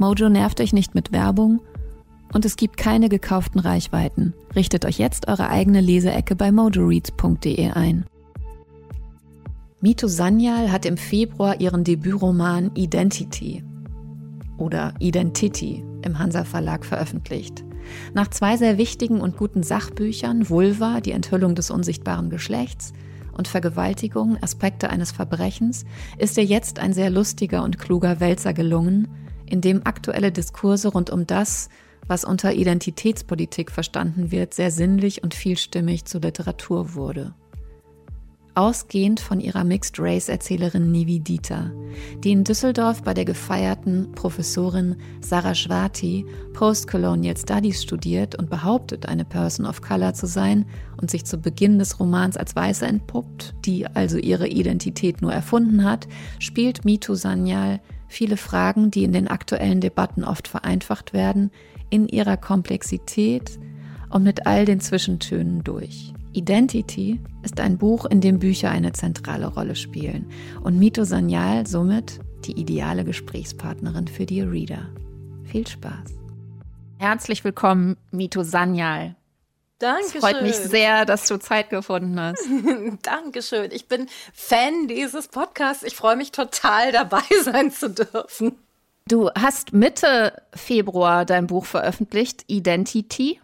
Mojo nervt euch nicht mit Werbung und es gibt keine gekauften Reichweiten. Richtet euch jetzt eure eigene Leseecke bei mojoreads.de ein. Mito Sanyal hat im Februar ihren Debütroman Identity oder Identity im Hansa Verlag veröffentlicht. Nach zwei sehr wichtigen und guten Sachbüchern, Vulva, die Enthüllung des unsichtbaren Geschlechts, und Vergewaltigung, Aspekte eines Verbrechens, ist ihr jetzt ein sehr lustiger und kluger Wälzer gelungen, in dem aktuelle Diskurse rund um das, was unter Identitätspolitik verstanden wird, sehr sinnlich und vielstimmig zur Literatur wurde. Ausgehend von ihrer Mixed-Race-Erzählerin Nivedita, die in Düsseldorf bei der gefeierten Professorin Saraswati Postcolonial Studies studiert und behauptet, eine Person of Color zu sein und sich zu Beginn des Romans als Weiße entpuppt, die also ihre Identität nur erfunden hat, spielt Mitu Sanyal viele Fragen, die in den aktuellen Debatten oft vereinfacht werden, in ihrer Komplexität und mit all den Zwischentönen durch. Identity ist ein Buch, in dem Bücher eine zentrale Rolle spielen und Mito Sanyal somit die ideale Gesprächspartnerin für die Reader. Viel Spaß. Herzlich willkommen, Mito Sanyal. Dankeschön. Es freut mich sehr, dass du Zeit gefunden hast. Dankeschön. Ich bin Fan dieses Podcasts. Ich freue mich total, dabei sein zu dürfen. Du hast Mitte Februar dein Buch veröffentlicht, Identity.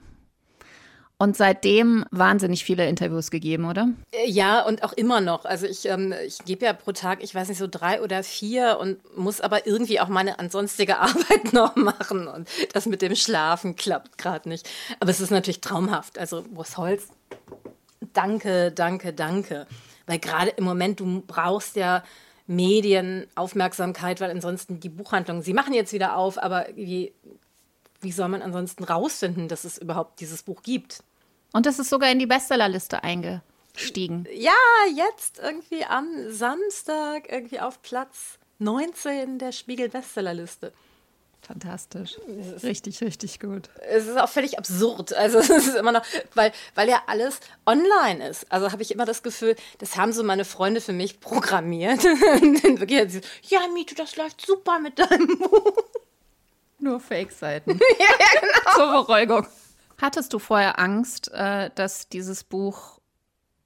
Und seitdem wahnsinnig viele Interviews gegeben, oder? Äh, ja, und auch immer noch. Also ich, ähm, ich gebe ja pro Tag, ich weiß nicht, so drei oder vier und muss aber irgendwie auch meine ansonstige Arbeit noch machen. Und das mit dem Schlafen klappt gerade nicht. Aber es ist natürlich traumhaft. Also Urs Holz, danke, danke, danke. Weil gerade im Moment, du brauchst ja Medienaufmerksamkeit, weil ansonsten die Buchhandlungen, sie machen jetzt wieder auf, aber wie wie soll man ansonsten rausfinden, dass es überhaupt dieses Buch gibt? Und es ist sogar in die Bestsellerliste eingestiegen. Ja, jetzt irgendwie am Samstag irgendwie auf Platz 19 der Spiegel Bestsellerliste. Fantastisch. Richtig, richtig gut. Es ist auch völlig absurd. Also es ist immer noch, weil, weil ja alles online ist. Also habe ich immer das Gefühl, das haben so meine Freunde für mich programmiert. ja, Mito, das läuft super mit deinem Buch. Nur Fake-Seiten. ja, genau. Zur Beruhigung. Hattest du vorher Angst, äh, dass dieses Buch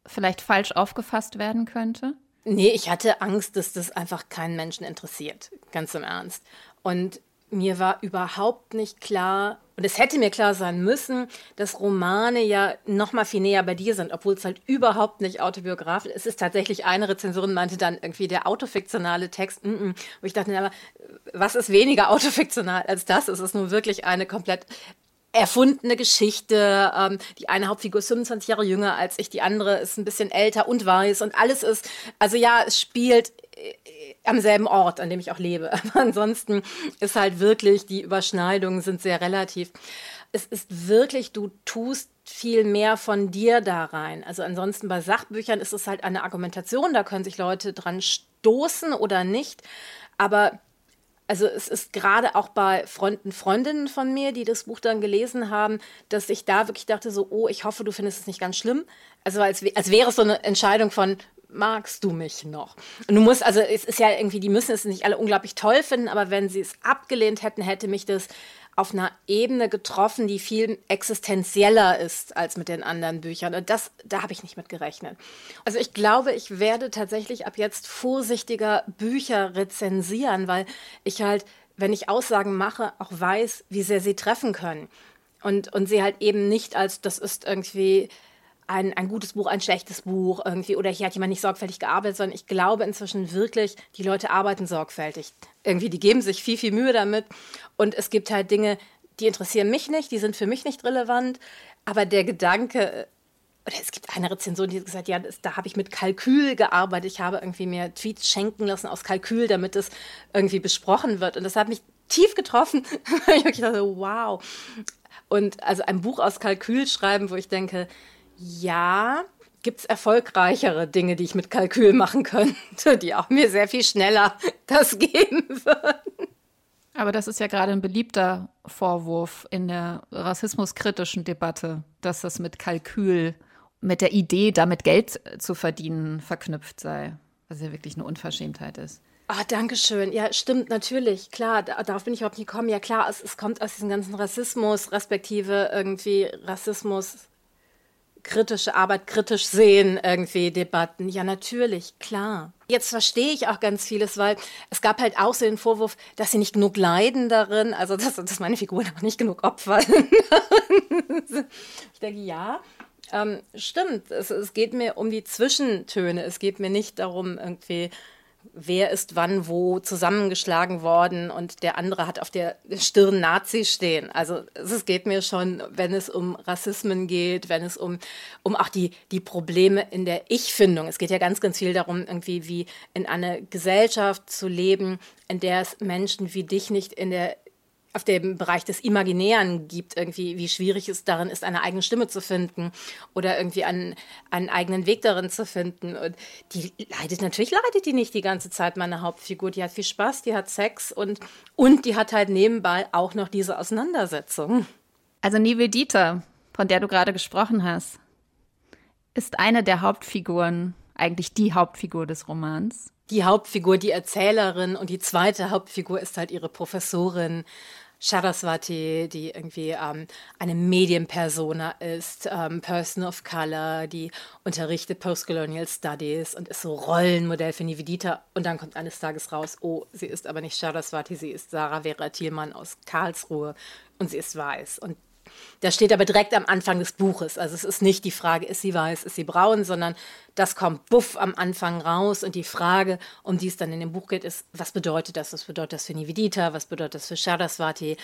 vielleicht falsch aufgefasst werden könnte? Nee, ich hatte Angst, dass das einfach keinen Menschen interessiert. Ganz im Ernst. Und mir war überhaupt nicht klar, und es hätte mir klar sein müssen, dass Romane ja noch mal viel näher bei dir sind, obwohl es halt überhaupt nicht autobiografisch ist. Es ist tatsächlich eine Rezensorin meinte dann irgendwie der autofiktionale Text, mm -mm. wo ich dachte, aber was ist weniger autofiktional als das? Es ist nun wirklich eine komplett erfundene Geschichte. Ähm, die eine Hauptfigur ist 25 Jahre jünger als ich, die andere ist ein bisschen älter und weiß und alles ist, also ja, es spielt äh, am selben Ort, an dem ich auch lebe. Aber ansonsten ist halt wirklich, die Überschneidungen sind sehr relativ. Es ist wirklich, du tust viel mehr von dir da rein. Also ansonsten bei Sachbüchern ist es halt eine Argumentation, da können sich Leute dran stoßen oder nicht. Aber also es ist gerade auch bei Freunden, Freundinnen von mir, die das Buch dann gelesen haben, dass ich da wirklich dachte so, oh, ich hoffe, du findest es nicht ganz schlimm. Also als, als wäre es so eine Entscheidung von, magst du mich noch? Und du musst, also es ist ja irgendwie, die müssen es nicht alle unglaublich toll finden, aber wenn sie es abgelehnt hätten, hätte mich das auf einer Ebene getroffen, die viel existenzieller ist als mit den anderen Büchern. Und das, da habe ich nicht mit gerechnet. Also ich glaube, ich werde tatsächlich ab jetzt vorsichtiger Bücher rezensieren, weil ich halt wenn ich Aussagen mache, auch weiß, wie sehr sie treffen können. Und, und sie halt eben nicht als, das ist irgendwie ein, ein gutes Buch, ein schlechtes Buch irgendwie oder hier hat jemand nicht sorgfältig gearbeitet, sondern ich glaube inzwischen wirklich, die Leute arbeiten sorgfältig. Irgendwie, die geben sich viel, viel Mühe damit. Und es gibt halt Dinge, die interessieren mich nicht, die sind für mich nicht relevant. Aber der Gedanke, oder es gibt eine Rezension, die hat gesagt, ja, das, da habe ich mit Kalkül gearbeitet. Ich habe irgendwie mir Tweets schenken lassen aus Kalkül, damit es irgendwie besprochen wird. Und das hat mich tief getroffen. ich dachte, wow. Und also ein Buch aus Kalkül schreiben, wo ich denke, ja, gibt es erfolgreichere Dinge, die ich mit Kalkül machen könnte, die auch mir sehr viel schneller das geben würden. Aber das ist ja gerade ein beliebter Vorwurf in der rassismuskritischen Debatte, dass das mit Kalkül, mit der Idee, damit Geld zu verdienen, verknüpft sei. Was ja wirklich eine Unverschämtheit ist. Ah, danke schön. Ja, stimmt, natürlich. Klar, darauf bin ich überhaupt nicht gekommen. Ja, klar, es, es kommt aus diesem ganzen Rassismus, respektive irgendwie Rassismus, kritische Arbeit kritisch sehen, irgendwie Debatten. Ja, natürlich, klar. Jetzt verstehe ich auch ganz vieles, weil es gab halt auch so den Vorwurf, dass sie nicht genug leiden darin, also dass, dass meine Figuren aber nicht genug Opfer. ich denke, ja, ähm, stimmt. Es, es geht mir um die Zwischentöne. Es geht mir nicht darum, irgendwie wer ist wann wo zusammengeschlagen worden und der andere hat auf der Stirn Nazi stehen. Also es geht mir schon, wenn es um Rassismen geht, wenn es um, um auch die, die Probleme in der Ich-Findung. Es geht ja ganz, ganz viel darum, irgendwie wie in einer Gesellschaft zu leben, in der es Menschen wie dich nicht in der auf dem Bereich des Imaginären gibt, irgendwie, wie schwierig es darin ist, eine eigene Stimme zu finden oder irgendwie einen, einen eigenen Weg darin zu finden. Und die leidet, natürlich leidet die nicht die ganze Zeit, meine Hauptfigur. Die hat viel Spaß, die hat Sex und, und die hat halt nebenbei auch noch diese Auseinandersetzung. Also Nivedita, von der du gerade gesprochen hast, ist eine der Hauptfiguren, eigentlich die Hauptfigur des Romans die Hauptfigur, die Erzählerin und die zweite Hauptfigur ist halt ihre Professorin Saraswati, die irgendwie ähm, eine Medienpersona ist, ähm, Person of Color, die unterrichtet Postcolonial Studies und ist so Rollenmodell für Nivedita. Und dann kommt eines Tages raus, oh, sie ist aber nicht Saraswati, sie ist Sarah Vera Thielmann aus Karlsruhe und sie ist weiß. Und das steht aber direkt am Anfang des Buches. Also es ist nicht die Frage, ist sie weiß, ist sie braun, sondern das kommt buff am Anfang raus. Und die Frage, um die es dann in dem Buch geht, ist, was bedeutet das? Was bedeutet das für Nivedita? Was bedeutet das für Shadaswati?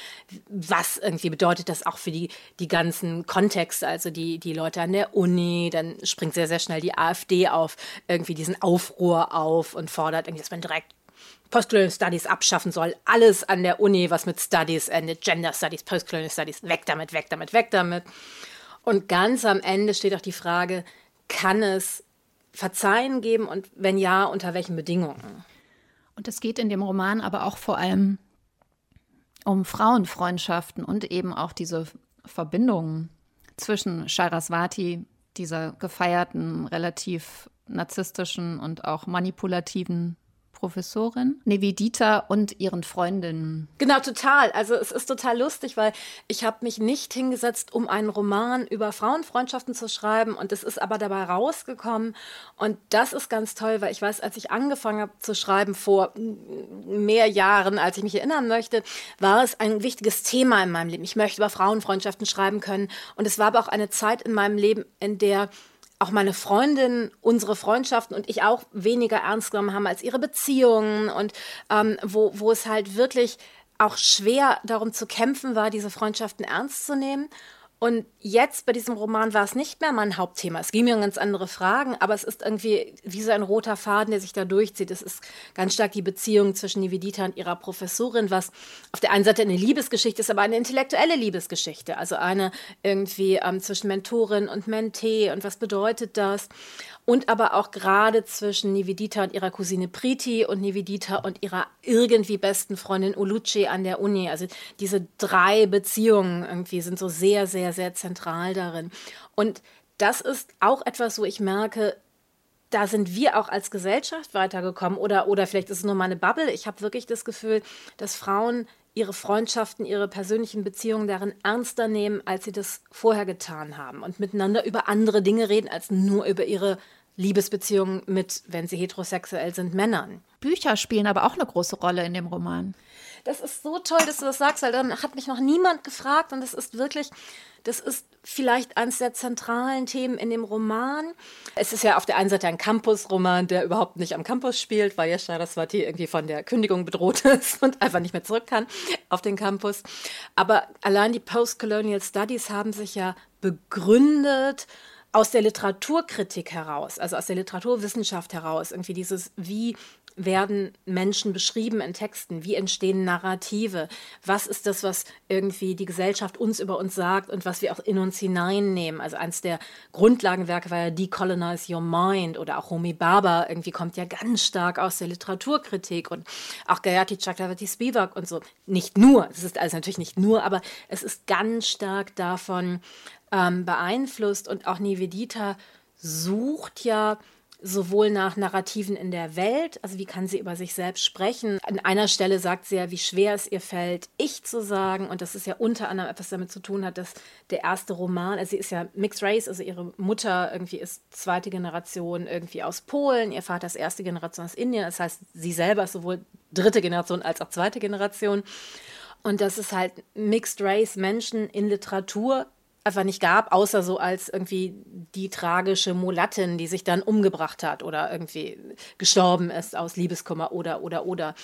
Was irgendwie bedeutet das auch für die, die ganzen Kontexte, also die, die Leute an der Uni? Dann springt sehr, sehr schnell die AfD auf, irgendwie diesen Aufruhr auf und fordert irgendwie, dass man direkt Postcolonial Studies abschaffen soll. Alles an der Uni, was mit Studies endet, Gender Studies, Postcolonial Studies, weg damit, weg damit, weg damit. Und ganz am Ende steht auch die Frage, kann es Verzeihen geben und wenn ja, unter welchen Bedingungen? Und es geht in dem Roman aber auch vor allem um Frauenfreundschaften und eben auch diese Verbindungen zwischen Shairaswati, dieser gefeierten, relativ narzisstischen und auch manipulativen Professorin, Nevidita und ihren Freundinnen. Genau, total. Also es ist total lustig, weil ich habe mich nicht hingesetzt, um einen Roman über Frauenfreundschaften zu schreiben und es ist aber dabei rausgekommen und das ist ganz toll, weil ich weiß, als ich angefangen habe zu schreiben vor mehr Jahren, als ich mich erinnern möchte, war es ein wichtiges Thema in meinem Leben. Ich möchte über Frauenfreundschaften schreiben können und es war aber auch eine Zeit in meinem Leben, in der auch meine Freundin unsere Freundschaften und ich auch weniger ernst genommen haben als ihre Beziehungen und ähm, wo, wo es halt wirklich auch schwer darum zu kämpfen war, diese Freundschaften ernst zu nehmen. Und jetzt bei diesem Roman war es nicht mehr mein Hauptthema. Es ging mir um ganz andere Fragen, aber es ist irgendwie wie so ein roter Faden, der sich da durchzieht. Es ist ganz stark die Beziehung zwischen Nivedita und ihrer Professorin, was auf der einen Seite eine Liebesgeschichte ist, aber eine intellektuelle Liebesgeschichte. Also eine irgendwie ähm, zwischen Mentorin und Mentee und was bedeutet das? und aber auch gerade zwischen Nivedita und ihrer Cousine Priti und Nivedita und ihrer irgendwie besten Freundin Uluce an der Uni. Also diese drei Beziehungen irgendwie sind so sehr, sehr, sehr zentral darin. Und das ist auch etwas, wo ich merke, da sind wir auch als Gesellschaft weitergekommen oder, oder vielleicht ist es nur meine Bubble. Ich habe wirklich das Gefühl, dass Frauen ihre Freundschaften, ihre persönlichen Beziehungen darin ernster nehmen, als sie das vorher getan haben und miteinander über andere Dinge reden, als nur über ihre Liebesbeziehungen mit, wenn sie heterosexuell sind, Männern. Bücher spielen aber auch eine große Rolle in dem Roman. Das ist so toll, dass du das sagst, weil dann hat mich noch niemand gefragt und das ist wirklich, das ist vielleicht eines der zentralen Themen in dem Roman. Es ist ja auf der einen Seite ein Campus-Roman, der überhaupt nicht am Campus spielt, weil Yasha Raswati irgendwie von der Kündigung bedroht ist und einfach nicht mehr zurück kann auf den Campus. Aber allein die Postcolonial Studies haben sich ja begründet aus der Literaturkritik heraus, also aus der Literaturwissenschaft heraus, irgendwie dieses, wie werden Menschen beschrieben in Texten? Wie entstehen Narrative? Was ist das, was irgendwie die Gesellschaft uns über uns sagt und was wir auch in uns hineinnehmen? Also eins der Grundlagenwerke war ja Decolonize Your Mind oder auch Homi Baba irgendwie kommt ja ganz stark aus der Literaturkritik und auch Gayatri Chakravarti Spivak und so. Nicht nur, es ist also natürlich nicht nur, aber es ist ganz stark davon ähm, beeinflusst und auch Nivedita sucht ja sowohl nach Narrativen in der Welt, also wie kann sie über sich selbst sprechen. An einer Stelle sagt sie ja, wie schwer es ihr fällt, ich zu sagen. Und das ist ja unter anderem etwas damit zu tun hat, dass der erste Roman, also sie ist ja Mixed Race, also ihre Mutter irgendwie ist zweite Generation irgendwie aus Polen, ihr Vater ist erste Generation aus Indien. Das heißt, sie selber ist sowohl dritte Generation als auch zweite Generation. Und das ist halt Mixed Race Menschen in Literatur einfach nicht gab, außer so als irgendwie die tragische Mulattin, die sich dann umgebracht hat oder irgendwie gestorben ist aus Liebeskummer oder, oder, oder.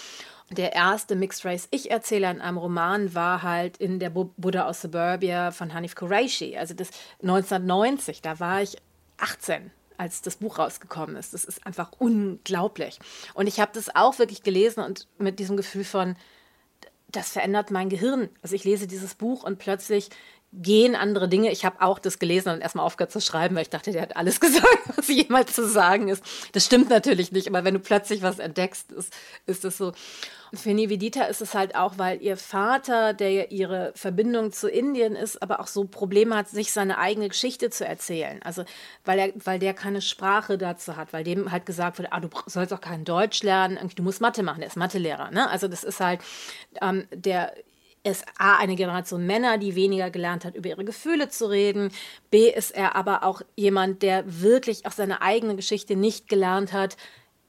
Der erste Mixed Race Ich-Erzähler in einem Roman war halt in der Buddha aus Suburbia von Hanif Qureshi. Also das 1990, da war ich 18 als das Buch rausgekommen ist. Das ist einfach unglaublich. Und ich habe das auch wirklich gelesen und mit diesem Gefühl von, das verändert mein Gehirn. Also ich lese dieses Buch und plötzlich gehen andere Dinge. Ich habe auch das gelesen und erstmal aufgehört zu schreiben, weil ich dachte, der hat alles gesagt, was jemals zu sagen ist. Das stimmt natürlich nicht, aber wenn du plötzlich was entdeckst, ist, ist das so. Und für Nivedita ist es halt auch, weil ihr Vater, der ja ihre Verbindung zu Indien ist, aber auch so Probleme hat, sich seine eigene Geschichte zu erzählen. Also weil er, weil der keine Sprache dazu hat, weil dem halt gesagt wurde, ah, du sollst auch kein Deutsch lernen, du musst Mathe machen, der ist Mathelehrer. Ne? Also das ist halt ähm, der ist A, eine Generation Männer, die weniger gelernt hat, über ihre Gefühle zu reden. B, ist er aber auch jemand, der wirklich auch seine eigene Geschichte nicht gelernt hat.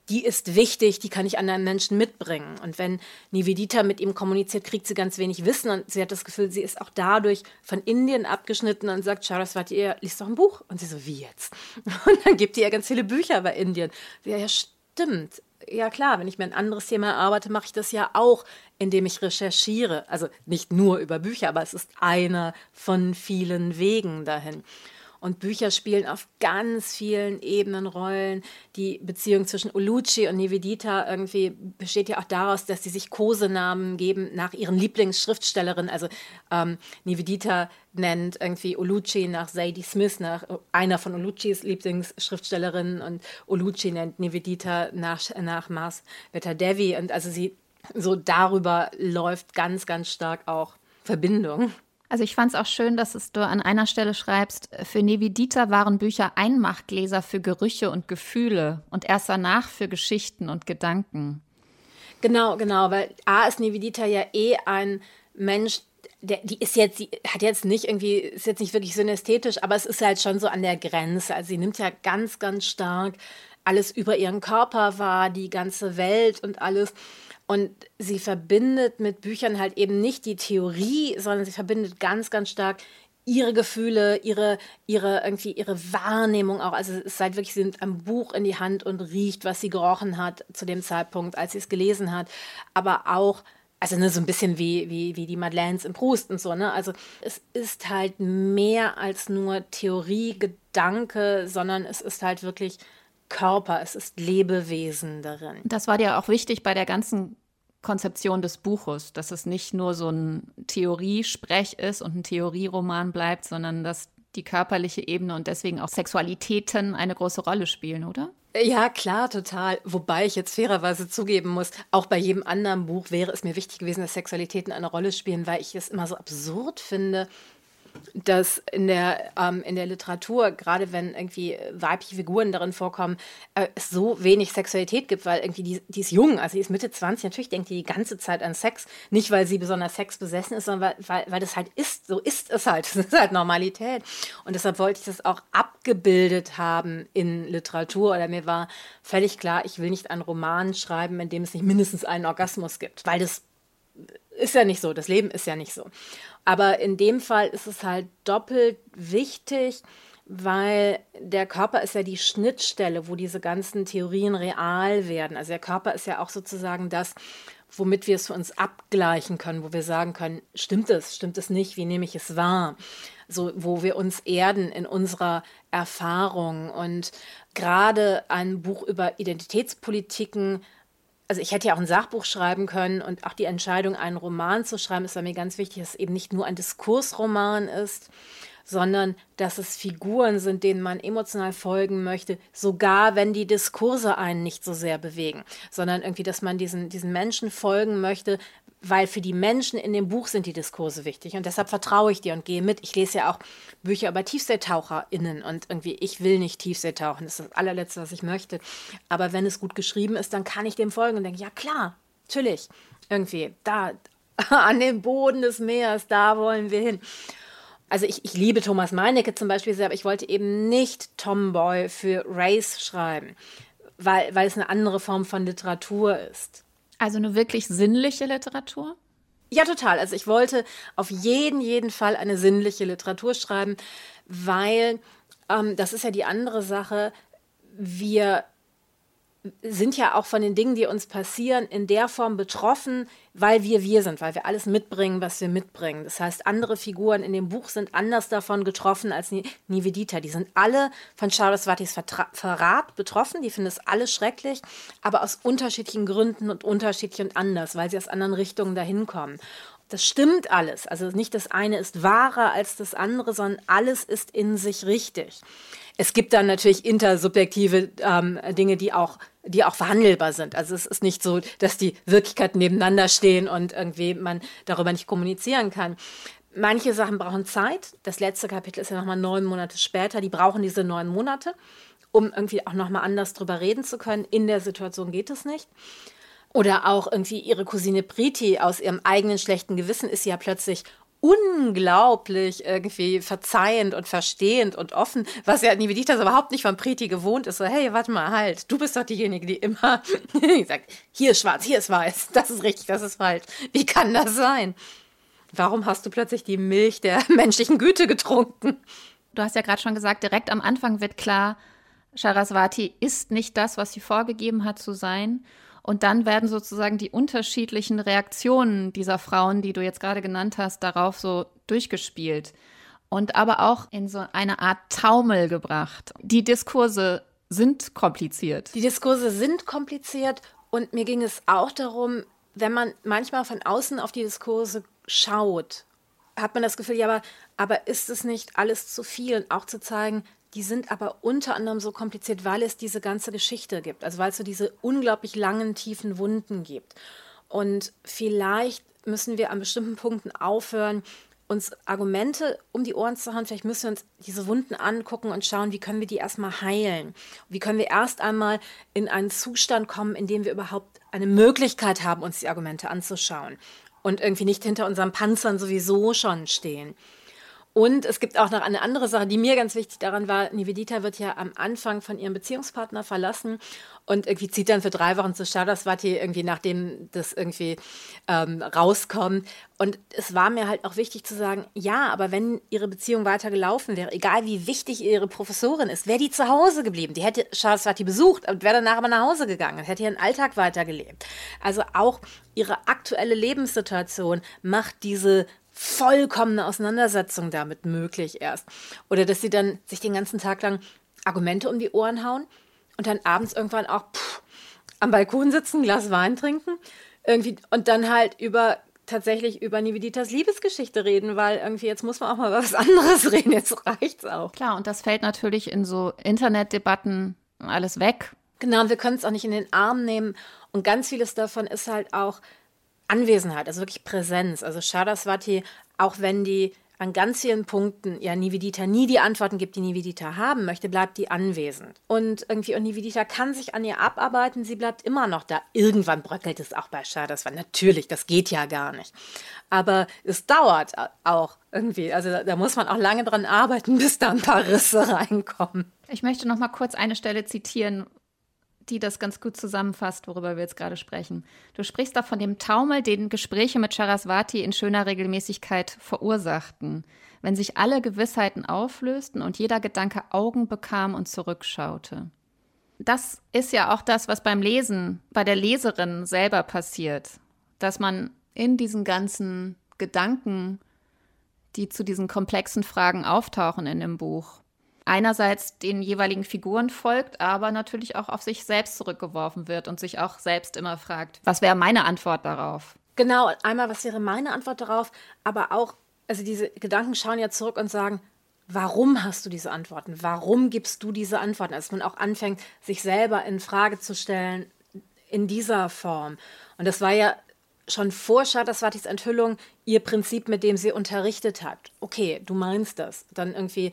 Die ist wichtig, die kann ich anderen Menschen mitbringen. Und wenn Nivedita mit ihm kommuniziert, kriegt sie ganz wenig Wissen und sie hat das Gefühl, sie ist auch dadurch von Indien abgeschnitten und sagt, Charaswati, ihr liest doch ein Buch. Und sie so, wie jetzt? Und dann gibt ihr ganz viele Bücher über Indien. Ja, ja, stimmt ja klar, wenn ich mir ein anderes Thema erarbeite, mache ich das ja auch, indem ich recherchiere. Also nicht nur über Bücher, aber es ist einer von vielen Wegen dahin. Und Bücher spielen auf ganz vielen Ebenen Rollen. Die Beziehung zwischen Ulucci und Nivedita irgendwie besteht ja auch daraus, dass sie sich Kosenamen geben nach ihren Lieblingsschriftstellerinnen. Also ähm, Nivedita nennt irgendwie Ulucci nach Sadie Smith, nach einer von Uluccis Lieblingsschriftstellerinnen und Ulucci nennt Nivedita nach, nach Mars Devi. Und also sie so darüber läuft ganz, ganz stark auch Verbindung. Also ich fand es auch schön, dass es du an einer Stelle schreibst, für Nevidita waren Bücher Einmachgläser für Gerüche und Gefühle und erst danach für Geschichten und Gedanken. Genau, genau, weil A ist Nevidita ja eh ein Mensch, der, die ist jetzt, die hat jetzt nicht irgendwie, ist jetzt nicht wirklich synästhetisch, aber es ist halt schon so an der Grenze. Also sie nimmt ja ganz, ganz stark alles über ihren Körper wahr, die ganze Welt und alles. Und sie verbindet mit Büchern halt eben nicht die Theorie, sondern sie verbindet ganz, ganz stark ihre Gefühle, ihre, ihre, irgendwie ihre Wahrnehmung auch. Also es ist halt wirklich, sie nimmt ein Buch in die Hand und riecht, was sie gerochen hat zu dem Zeitpunkt, als sie es gelesen hat. Aber auch, also ne, so ein bisschen wie, wie, wie die Madeleines im Proust und so, ne? Also es ist halt mehr als nur Theorie, Gedanke, sondern es ist halt wirklich Körper, es ist Lebewesen darin. Das war dir auch wichtig bei der ganzen Konzeption des Buches, dass es nicht nur so ein Theoriesprech ist und ein Theorieroman bleibt, sondern dass die körperliche Ebene und deswegen auch Sexualitäten eine große Rolle spielen, oder? Ja, klar, total. Wobei ich jetzt fairerweise zugeben muss, auch bei jedem anderen Buch wäre es mir wichtig gewesen, dass Sexualitäten eine Rolle spielen, weil ich es immer so absurd finde, dass in der, ähm, in der Literatur, gerade wenn irgendwie weibliche Figuren darin vorkommen, äh, es so wenig Sexualität gibt, weil irgendwie die, die ist jung, also die ist Mitte 20, natürlich denkt die die ganze Zeit an Sex, nicht weil sie besonders sexbesessen ist, sondern weil, weil, weil das halt ist, so ist es halt, das ist halt Normalität. Und deshalb wollte ich das auch abgebildet haben in Literatur oder mir war völlig klar, ich will nicht einen Roman schreiben, in dem es nicht mindestens einen Orgasmus gibt, weil das ist ja nicht so, das Leben ist ja nicht so. Aber in dem Fall ist es halt doppelt wichtig, weil der Körper ist ja die Schnittstelle, wo diese ganzen Theorien real werden. Also der Körper ist ja auch sozusagen das, womit wir es für uns abgleichen können, wo wir sagen können, stimmt es, stimmt es nicht, wie nehme ich es wahr? So, wo wir uns erden in unserer Erfahrung. Und gerade ein Buch über Identitätspolitiken also ich hätte ja auch ein Sachbuch schreiben können und auch die Entscheidung, einen Roman zu schreiben, ist mir ganz wichtig, dass es eben nicht nur ein Diskursroman ist, sondern dass es Figuren sind, denen man emotional folgen möchte, sogar wenn die Diskurse einen nicht so sehr bewegen, sondern irgendwie, dass man diesen, diesen Menschen folgen möchte, weil für die Menschen in dem Buch sind die Diskurse wichtig und deshalb vertraue ich dir und gehe mit. Ich lese ja auch Bücher über TiefseetaucherInnen und irgendwie, ich will nicht Tiefsee tauchen, das ist das allerletzte, was ich möchte. Aber wenn es gut geschrieben ist, dann kann ich dem folgen und denke, ja klar, natürlich, irgendwie, da, an den Boden des Meeres, da wollen wir hin. Also ich, ich liebe Thomas Meinecke zum Beispiel sehr, aber ich wollte eben nicht Tomboy für Race schreiben, weil, weil es eine andere Form von Literatur ist. Also eine wirklich sinnliche Literatur? Ja, total. Also ich wollte auf jeden, jeden Fall eine sinnliche Literatur schreiben, weil ähm, das ist ja die andere Sache. Wir sind ja auch von den Dingen, die uns passieren, in der Form betroffen, weil wir wir sind, weil wir alles mitbringen, was wir mitbringen. Das heißt, andere Figuren in dem Buch sind anders davon getroffen als Nivedita. Die sind alle von Charleswatis Verrat betroffen, die finden es alle schrecklich, aber aus unterschiedlichen Gründen und unterschiedlich und anders, weil sie aus anderen Richtungen dahin kommen. Das stimmt alles. Also nicht das eine ist wahrer als das andere, sondern alles ist in sich richtig. Es gibt dann natürlich intersubjektive ähm, Dinge, die auch, die auch verhandelbar sind. Also es ist nicht so, dass die Wirklichkeiten nebeneinander stehen und irgendwie man darüber nicht kommunizieren kann. Manche Sachen brauchen Zeit. Das letzte Kapitel ist ja nochmal neun Monate später. Die brauchen diese neun Monate, um irgendwie auch nochmal anders drüber reden zu können. In der Situation geht es nicht. Oder auch irgendwie ihre Cousine Priti aus ihrem eigenen schlechten Gewissen ist ja plötzlich unglaublich irgendwie verzeihend und verstehend und offen, was ja Nivedita überhaupt nicht von Priti gewohnt ist. So, hey, warte mal, halt, du bist doch diejenige, die immer sagt, hier ist schwarz, hier ist weiß, das ist richtig, das ist falsch. Wie kann das sein? Warum hast du plötzlich die Milch der menschlichen Güte getrunken? Du hast ja gerade schon gesagt, direkt am Anfang wird klar, Saraswati ist nicht das, was sie vorgegeben hat zu sein. Und dann werden sozusagen die unterschiedlichen Reaktionen dieser Frauen, die du jetzt gerade genannt hast, darauf so durchgespielt. Und aber auch in so eine Art Taumel gebracht. Die Diskurse sind kompliziert. Die Diskurse sind kompliziert und mir ging es auch darum, wenn man manchmal von außen auf die Diskurse schaut, hat man das Gefühl, ja, aber, aber ist es nicht alles zu viel? Und auch zu zeigen, die sind aber unter anderem so kompliziert, weil es diese ganze Geschichte gibt. Also weil es so diese unglaublich langen, tiefen Wunden gibt. Und vielleicht müssen wir an bestimmten Punkten aufhören, uns Argumente um die Ohren zu hauen. Vielleicht müssen wir uns diese Wunden angucken und schauen, wie können wir die erstmal heilen. Wie können wir erst einmal in einen Zustand kommen, in dem wir überhaupt eine Möglichkeit haben, uns die Argumente anzuschauen und irgendwie nicht hinter unseren Panzern sowieso schon stehen. Und es gibt auch noch eine andere Sache, die mir ganz wichtig daran war. Nivedita wird ja am Anfang von ihrem Beziehungspartner verlassen und irgendwie zieht dann für drei Wochen zu Saraswati, irgendwie nachdem das irgendwie ähm, rauskommt. Und es war mir halt auch wichtig zu sagen, ja, aber wenn ihre Beziehung weiter gelaufen wäre, egal wie wichtig ihre Professorin ist, wäre die zu Hause geblieben. Die hätte Saraswati besucht und wäre danach aber nach Hause gegangen und hätte ihren Alltag weitergelebt. Also auch ihre aktuelle Lebenssituation macht diese vollkommene Auseinandersetzung damit möglich erst. Oder dass sie dann sich den ganzen Tag lang Argumente um die Ohren hauen und dann abends irgendwann auch pff, am Balkon sitzen, Glas Wein trinken irgendwie und dann halt über tatsächlich über Nividitas Liebesgeschichte reden, weil irgendwie jetzt muss man auch mal über was anderes reden, jetzt reicht's auch. Klar, und das fällt natürlich in so Internetdebatten alles weg. Genau, wir können es auch nicht in den Arm nehmen und ganz vieles davon ist halt auch Anwesenheit, also wirklich Präsenz. Also Shadaswati, auch wenn die an ganz vielen Punkten ja Nivedita nie die Antworten gibt, die Nivedita haben möchte, bleibt die anwesend. Und irgendwie, und Nivedita kann sich an ihr abarbeiten, sie bleibt immer noch da. Irgendwann bröckelt es auch bei Shadas, weil natürlich, das geht ja gar nicht. Aber es dauert auch irgendwie. Also da, da muss man auch lange dran arbeiten, bis da ein paar Risse reinkommen. Ich möchte noch mal kurz eine Stelle zitieren, die das ganz gut zusammenfasst, worüber wir jetzt gerade sprechen. Du sprichst da von dem Taumel, den Gespräche mit Charaswati in schöner Regelmäßigkeit verursachten, wenn sich alle Gewissheiten auflösten und jeder Gedanke Augen bekam und zurückschaute. Das ist ja auch das, was beim Lesen, bei der Leserin selber passiert, dass man in diesen ganzen Gedanken, die zu diesen komplexen Fragen auftauchen in dem Buch, einerseits den jeweiligen Figuren folgt, aber natürlich auch auf sich selbst zurückgeworfen wird und sich auch selbst immer fragt, was wäre meine Antwort darauf? Genau, einmal, was wäre meine Antwort darauf, aber auch, also diese Gedanken schauen ja zurück und sagen, warum hast du diese Antworten? Warum gibst du diese Antworten? Als man auch anfängt, sich selber in Frage zu stellen in dieser Form. Und das war ja schon vor Shataswatis Enthüllung ihr Prinzip, mit dem sie unterrichtet hat. Okay, du meinst das. Dann irgendwie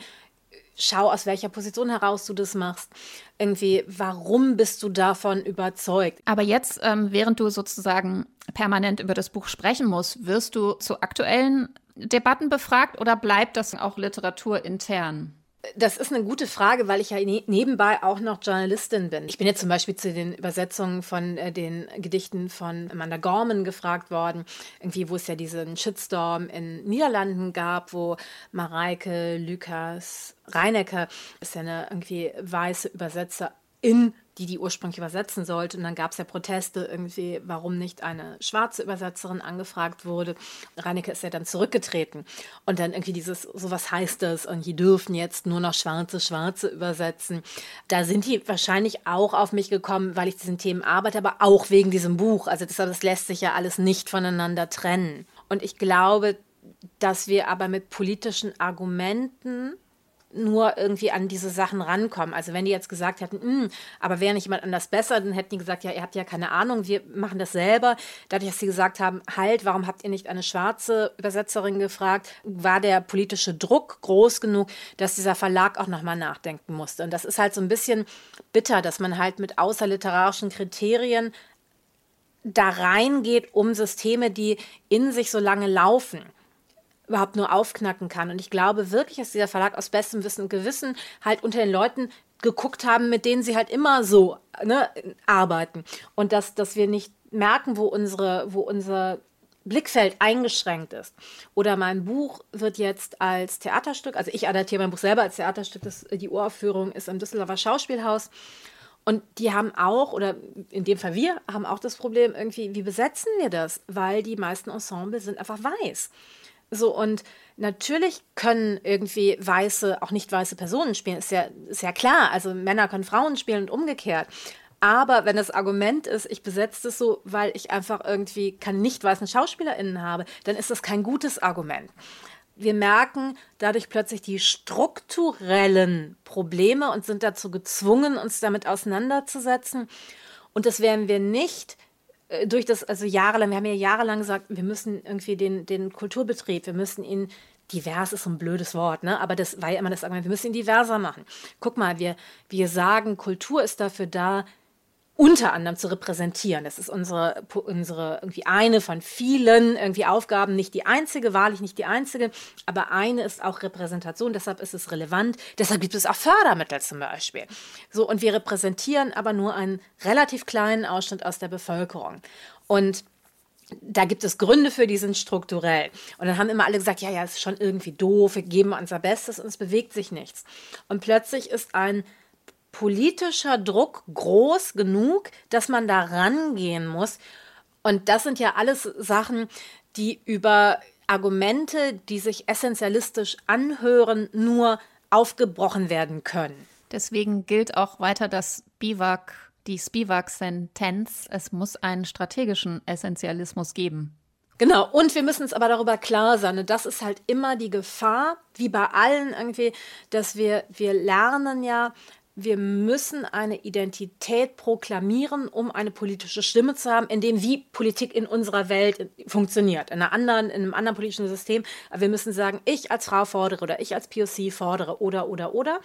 schau, aus welcher Position heraus du das machst. Irgendwie, warum bist du davon überzeugt? Aber jetzt, ähm, während du sozusagen permanent über das Buch sprechen musst, wirst du zu aktuellen Debatten befragt oder bleibt das auch Literatur intern? Das ist eine gute Frage, weil ich ja ne nebenbei auch noch Journalistin bin. Ich bin jetzt zum Beispiel zu den Übersetzungen von äh, den Gedichten von Amanda Gorman gefragt worden, irgendwie, wo es ja diesen Shitstorm in Niederlanden gab, wo Mareike, Lukas, Reinecke, ist ja eine irgendwie weiße Übersetzerin die die ursprünglich übersetzen sollte. Und dann gab es ja Proteste irgendwie, warum nicht eine schwarze Übersetzerin angefragt wurde. Reinecke ist ja dann zurückgetreten. Und dann irgendwie dieses, so was heißt das? Und die dürfen jetzt nur noch schwarze, schwarze übersetzen. Da sind die wahrscheinlich auch auf mich gekommen, weil ich diesen Themen arbeite, aber auch wegen diesem Buch. Also das, das lässt sich ja alles nicht voneinander trennen. Und ich glaube, dass wir aber mit politischen Argumenten nur irgendwie an diese Sachen rankommen. Also wenn die jetzt gesagt hätten, hm, aber wäre nicht jemand anders besser, dann hätten die gesagt, ja, ihr habt ja keine Ahnung, wir machen das selber. Dadurch, dass sie gesagt haben, halt, warum habt ihr nicht eine schwarze Übersetzerin gefragt, war der politische Druck groß genug, dass dieser Verlag auch nochmal nachdenken musste. Und das ist halt so ein bisschen bitter, dass man halt mit außerliterarischen Kriterien da reingeht, um Systeme, die in sich so lange laufen, überhaupt nur aufknacken kann. Und ich glaube wirklich, dass dieser Verlag aus bestem Wissen und Gewissen halt unter den Leuten geguckt haben, mit denen sie halt immer so ne, arbeiten. Und dass, dass wir nicht merken, wo, unsere, wo unser Blickfeld eingeschränkt ist. Oder mein Buch wird jetzt als Theaterstück, also ich adaptiere mein Buch selber als Theaterstück, das, die Uraufführung ist im Düsseldorfer Schauspielhaus. Und die haben auch, oder in dem Fall wir, haben auch das Problem irgendwie, wie besetzen wir das? Weil die meisten Ensembles sind einfach weiß. So, und natürlich können irgendwie weiße, auch nicht weiße Personen spielen, ist ja, ist ja klar. Also Männer können Frauen spielen und umgekehrt. Aber wenn das Argument ist, ich besetze das so, weil ich einfach irgendwie keine nicht weißen SchauspielerInnen habe, dann ist das kein gutes Argument. Wir merken dadurch plötzlich die strukturellen Probleme und sind dazu gezwungen, uns damit auseinanderzusetzen. Und das werden wir nicht, durch das, also jahrelang, wir haben ja jahrelang gesagt, wir müssen irgendwie den, den Kulturbetrieb, wir müssen ihn divers ist so ein blödes Wort, ne? aber das war ja immer das Argument, wir müssen ihn diverser machen. Guck mal, wir, wir sagen, Kultur ist dafür da, unter anderem zu repräsentieren. Das ist unsere, unsere irgendwie eine von vielen irgendwie Aufgaben, nicht die einzige, wahrlich nicht die einzige, aber eine ist auch Repräsentation, deshalb ist es relevant, deshalb gibt es auch Fördermittel zum Beispiel. So, und wir repräsentieren aber nur einen relativ kleinen Ausschnitt aus der Bevölkerung. Und da gibt es Gründe für, die sind strukturell. Und dann haben immer alle gesagt, ja, ja, ist schon irgendwie doof, wir geben unser Bestes und es bewegt sich nichts. Und plötzlich ist ein politischer Druck groß genug, dass man da rangehen muss. Und das sind ja alles Sachen, die über Argumente, die sich essentialistisch anhören, nur aufgebrochen werden können. Deswegen gilt auch weiter das Biwak, die Spivak-Sentenz. Es muss einen strategischen Essentialismus geben. Genau, und wir müssen uns aber darüber klar sein, und das ist halt immer die Gefahr, wie bei allen irgendwie, dass wir, wir lernen ja, wir müssen eine Identität proklamieren, um eine politische Stimme zu haben, in dem wie Politik in unserer Welt funktioniert, in, einer anderen, in einem anderen politischen System. Aber wir müssen sagen, ich als Frau fordere oder ich als POC fordere oder, oder, oder.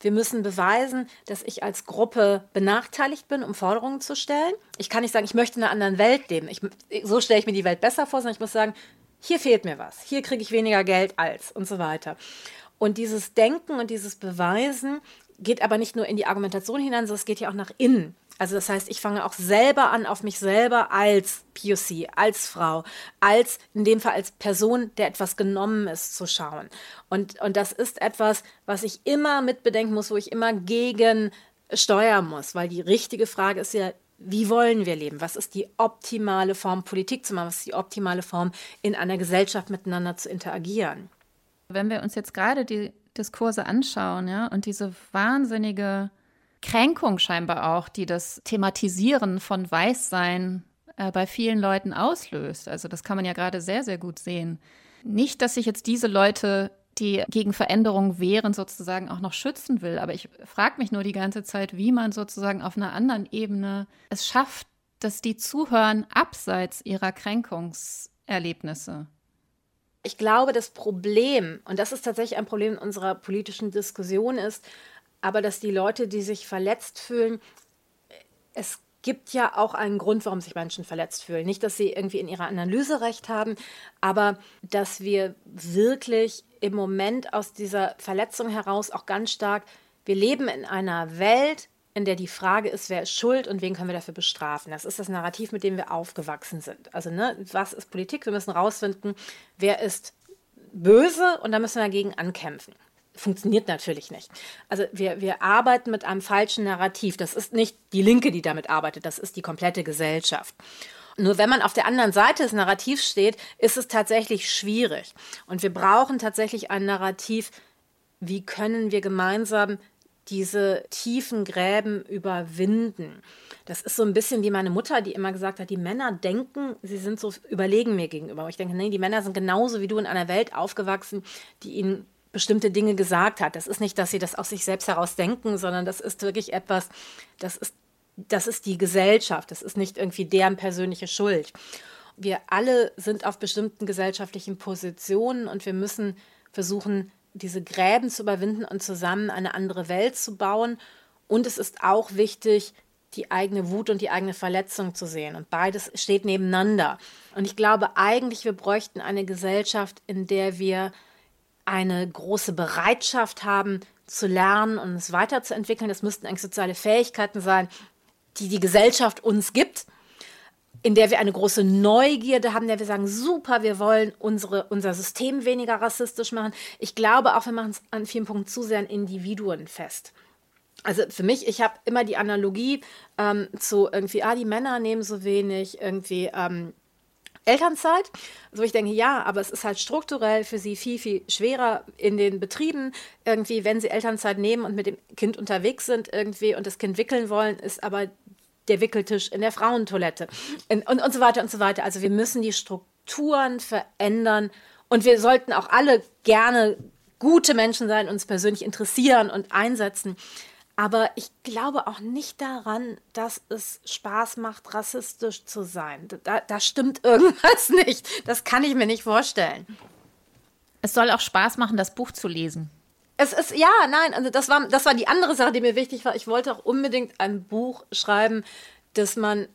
Wir müssen beweisen, dass ich als Gruppe benachteiligt bin, um Forderungen zu stellen. Ich kann nicht sagen, ich möchte in einer anderen Welt leben. Ich, so stelle ich mir die Welt besser vor, sondern ich muss sagen, hier fehlt mir was, hier kriege ich weniger Geld als und so weiter. Und dieses Denken und dieses Beweisen geht aber nicht nur in die Argumentation hinein, sondern es geht ja auch nach innen. Also das heißt, ich fange auch selber an, auf mich selber als POC, als Frau, als in dem Fall als Person, der etwas genommen ist, zu schauen. Und, und das ist etwas, was ich immer mitbedenken muss, wo ich immer gegen steuern muss, weil die richtige Frage ist ja, wie wollen wir leben? Was ist die optimale Form, Politik zu machen? Was ist die optimale Form, in einer Gesellschaft miteinander zu interagieren? Wenn wir uns jetzt gerade die Diskurse anschauen, ja, und diese wahnsinnige Kränkung scheinbar auch, die das Thematisieren von Weißsein äh, bei vielen Leuten auslöst. Also das kann man ja gerade sehr, sehr gut sehen. Nicht, dass sich jetzt diese Leute, die gegen Veränderungen wehren, sozusagen auch noch schützen will. Aber ich frage mich nur die ganze Zeit, wie man sozusagen auf einer anderen Ebene es schafft, dass die zuhören abseits ihrer Kränkungserlebnisse. Ich glaube, das Problem, und das ist tatsächlich ein Problem in unserer politischen Diskussion, ist, aber dass die Leute, die sich verletzt fühlen, es gibt ja auch einen Grund, warum sich Menschen verletzt fühlen. Nicht, dass sie irgendwie in ihrer Analyse recht haben, aber dass wir wirklich im Moment aus dieser Verletzung heraus auch ganz stark, wir leben in einer Welt, in der die Frage ist, wer ist schuld und wen können wir dafür bestrafen. Das ist das Narrativ, mit dem wir aufgewachsen sind. Also, ne, was ist Politik? Wir müssen rausfinden, wer ist böse und da müssen wir dagegen ankämpfen. Funktioniert natürlich nicht. Also wir, wir arbeiten mit einem falschen Narrativ. Das ist nicht die Linke, die damit arbeitet, das ist die komplette Gesellschaft. Nur wenn man auf der anderen Seite des Narrativs steht, ist es tatsächlich schwierig. Und wir brauchen tatsächlich ein Narrativ, wie können wir gemeinsam diese tiefen Gräben überwinden. Das ist so ein bisschen wie meine Mutter, die immer gesagt hat, die Männer denken, sie sind so überlegen mir gegenüber. ich denke, nee, die Männer sind genauso wie du in einer Welt aufgewachsen, die ihnen bestimmte Dinge gesagt hat. Das ist nicht, dass sie das aus sich selbst heraus denken, sondern das ist wirklich etwas, das ist, das ist die Gesellschaft, das ist nicht irgendwie deren persönliche Schuld. Wir alle sind auf bestimmten gesellschaftlichen Positionen und wir müssen versuchen, diese Gräben zu überwinden und zusammen eine andere Welt zu bauen. Und es ist auch wichtig, die eigene Wut und die eigene Verletzung zu sehen. Und beides steht nebeneinander. Und ich glaube eigentlich, wir bräuchten eine Gesellschaft, in der wir eine große Bereitschaft haben, zu lernen und es weiterzuentwickeln. Das müssten eigentlich soziale Fähigkeiten sein, die die Gesellschaft uns gibt in der wir eine große Neugierde haben, der wir sagen, super, wir wollen unsere, unser System weniger rassistisch machen. Ich glaube auch, wir machen es an vielen Punkten zu sehr an Individuen fest. Also für mich, ich habe immer die Analogie ähm, zu irgendwie, ah, die Männer nehmen so wenig irgendwie ähm, Elternzeit. Also ich denke, ja, aber es ist halt strukturell für sie viel, viel schwerer in den Betrieben. Irgendwie, wenn sie Elternzeit nehmen und mit dem Kind unterwegs sind irgendwie und das Kind wickeln wollen, ist aber der Wickeltisch in der Frauentoilette und, und, und so weiter und so weiter. Also wir müssen die Strukturen verändern und wir sollten auch alle gerne gute Menschen sein, uns persönlich interessieren und einsetzen. Aber ich glaube auch nicht daran, dass es Spaß macht, rassistisch zu sein. Da, da stimmt irgendwas nicht. Das kann ich mir nicht vorstellen. Es soll auch Spaß machen, das Buch zu lesen. Es ist, ja, nein, also das war, das war die andere Sache, die mir wichtig war. Ich wollte auch unbedingt ein Buch schreiben, dass man,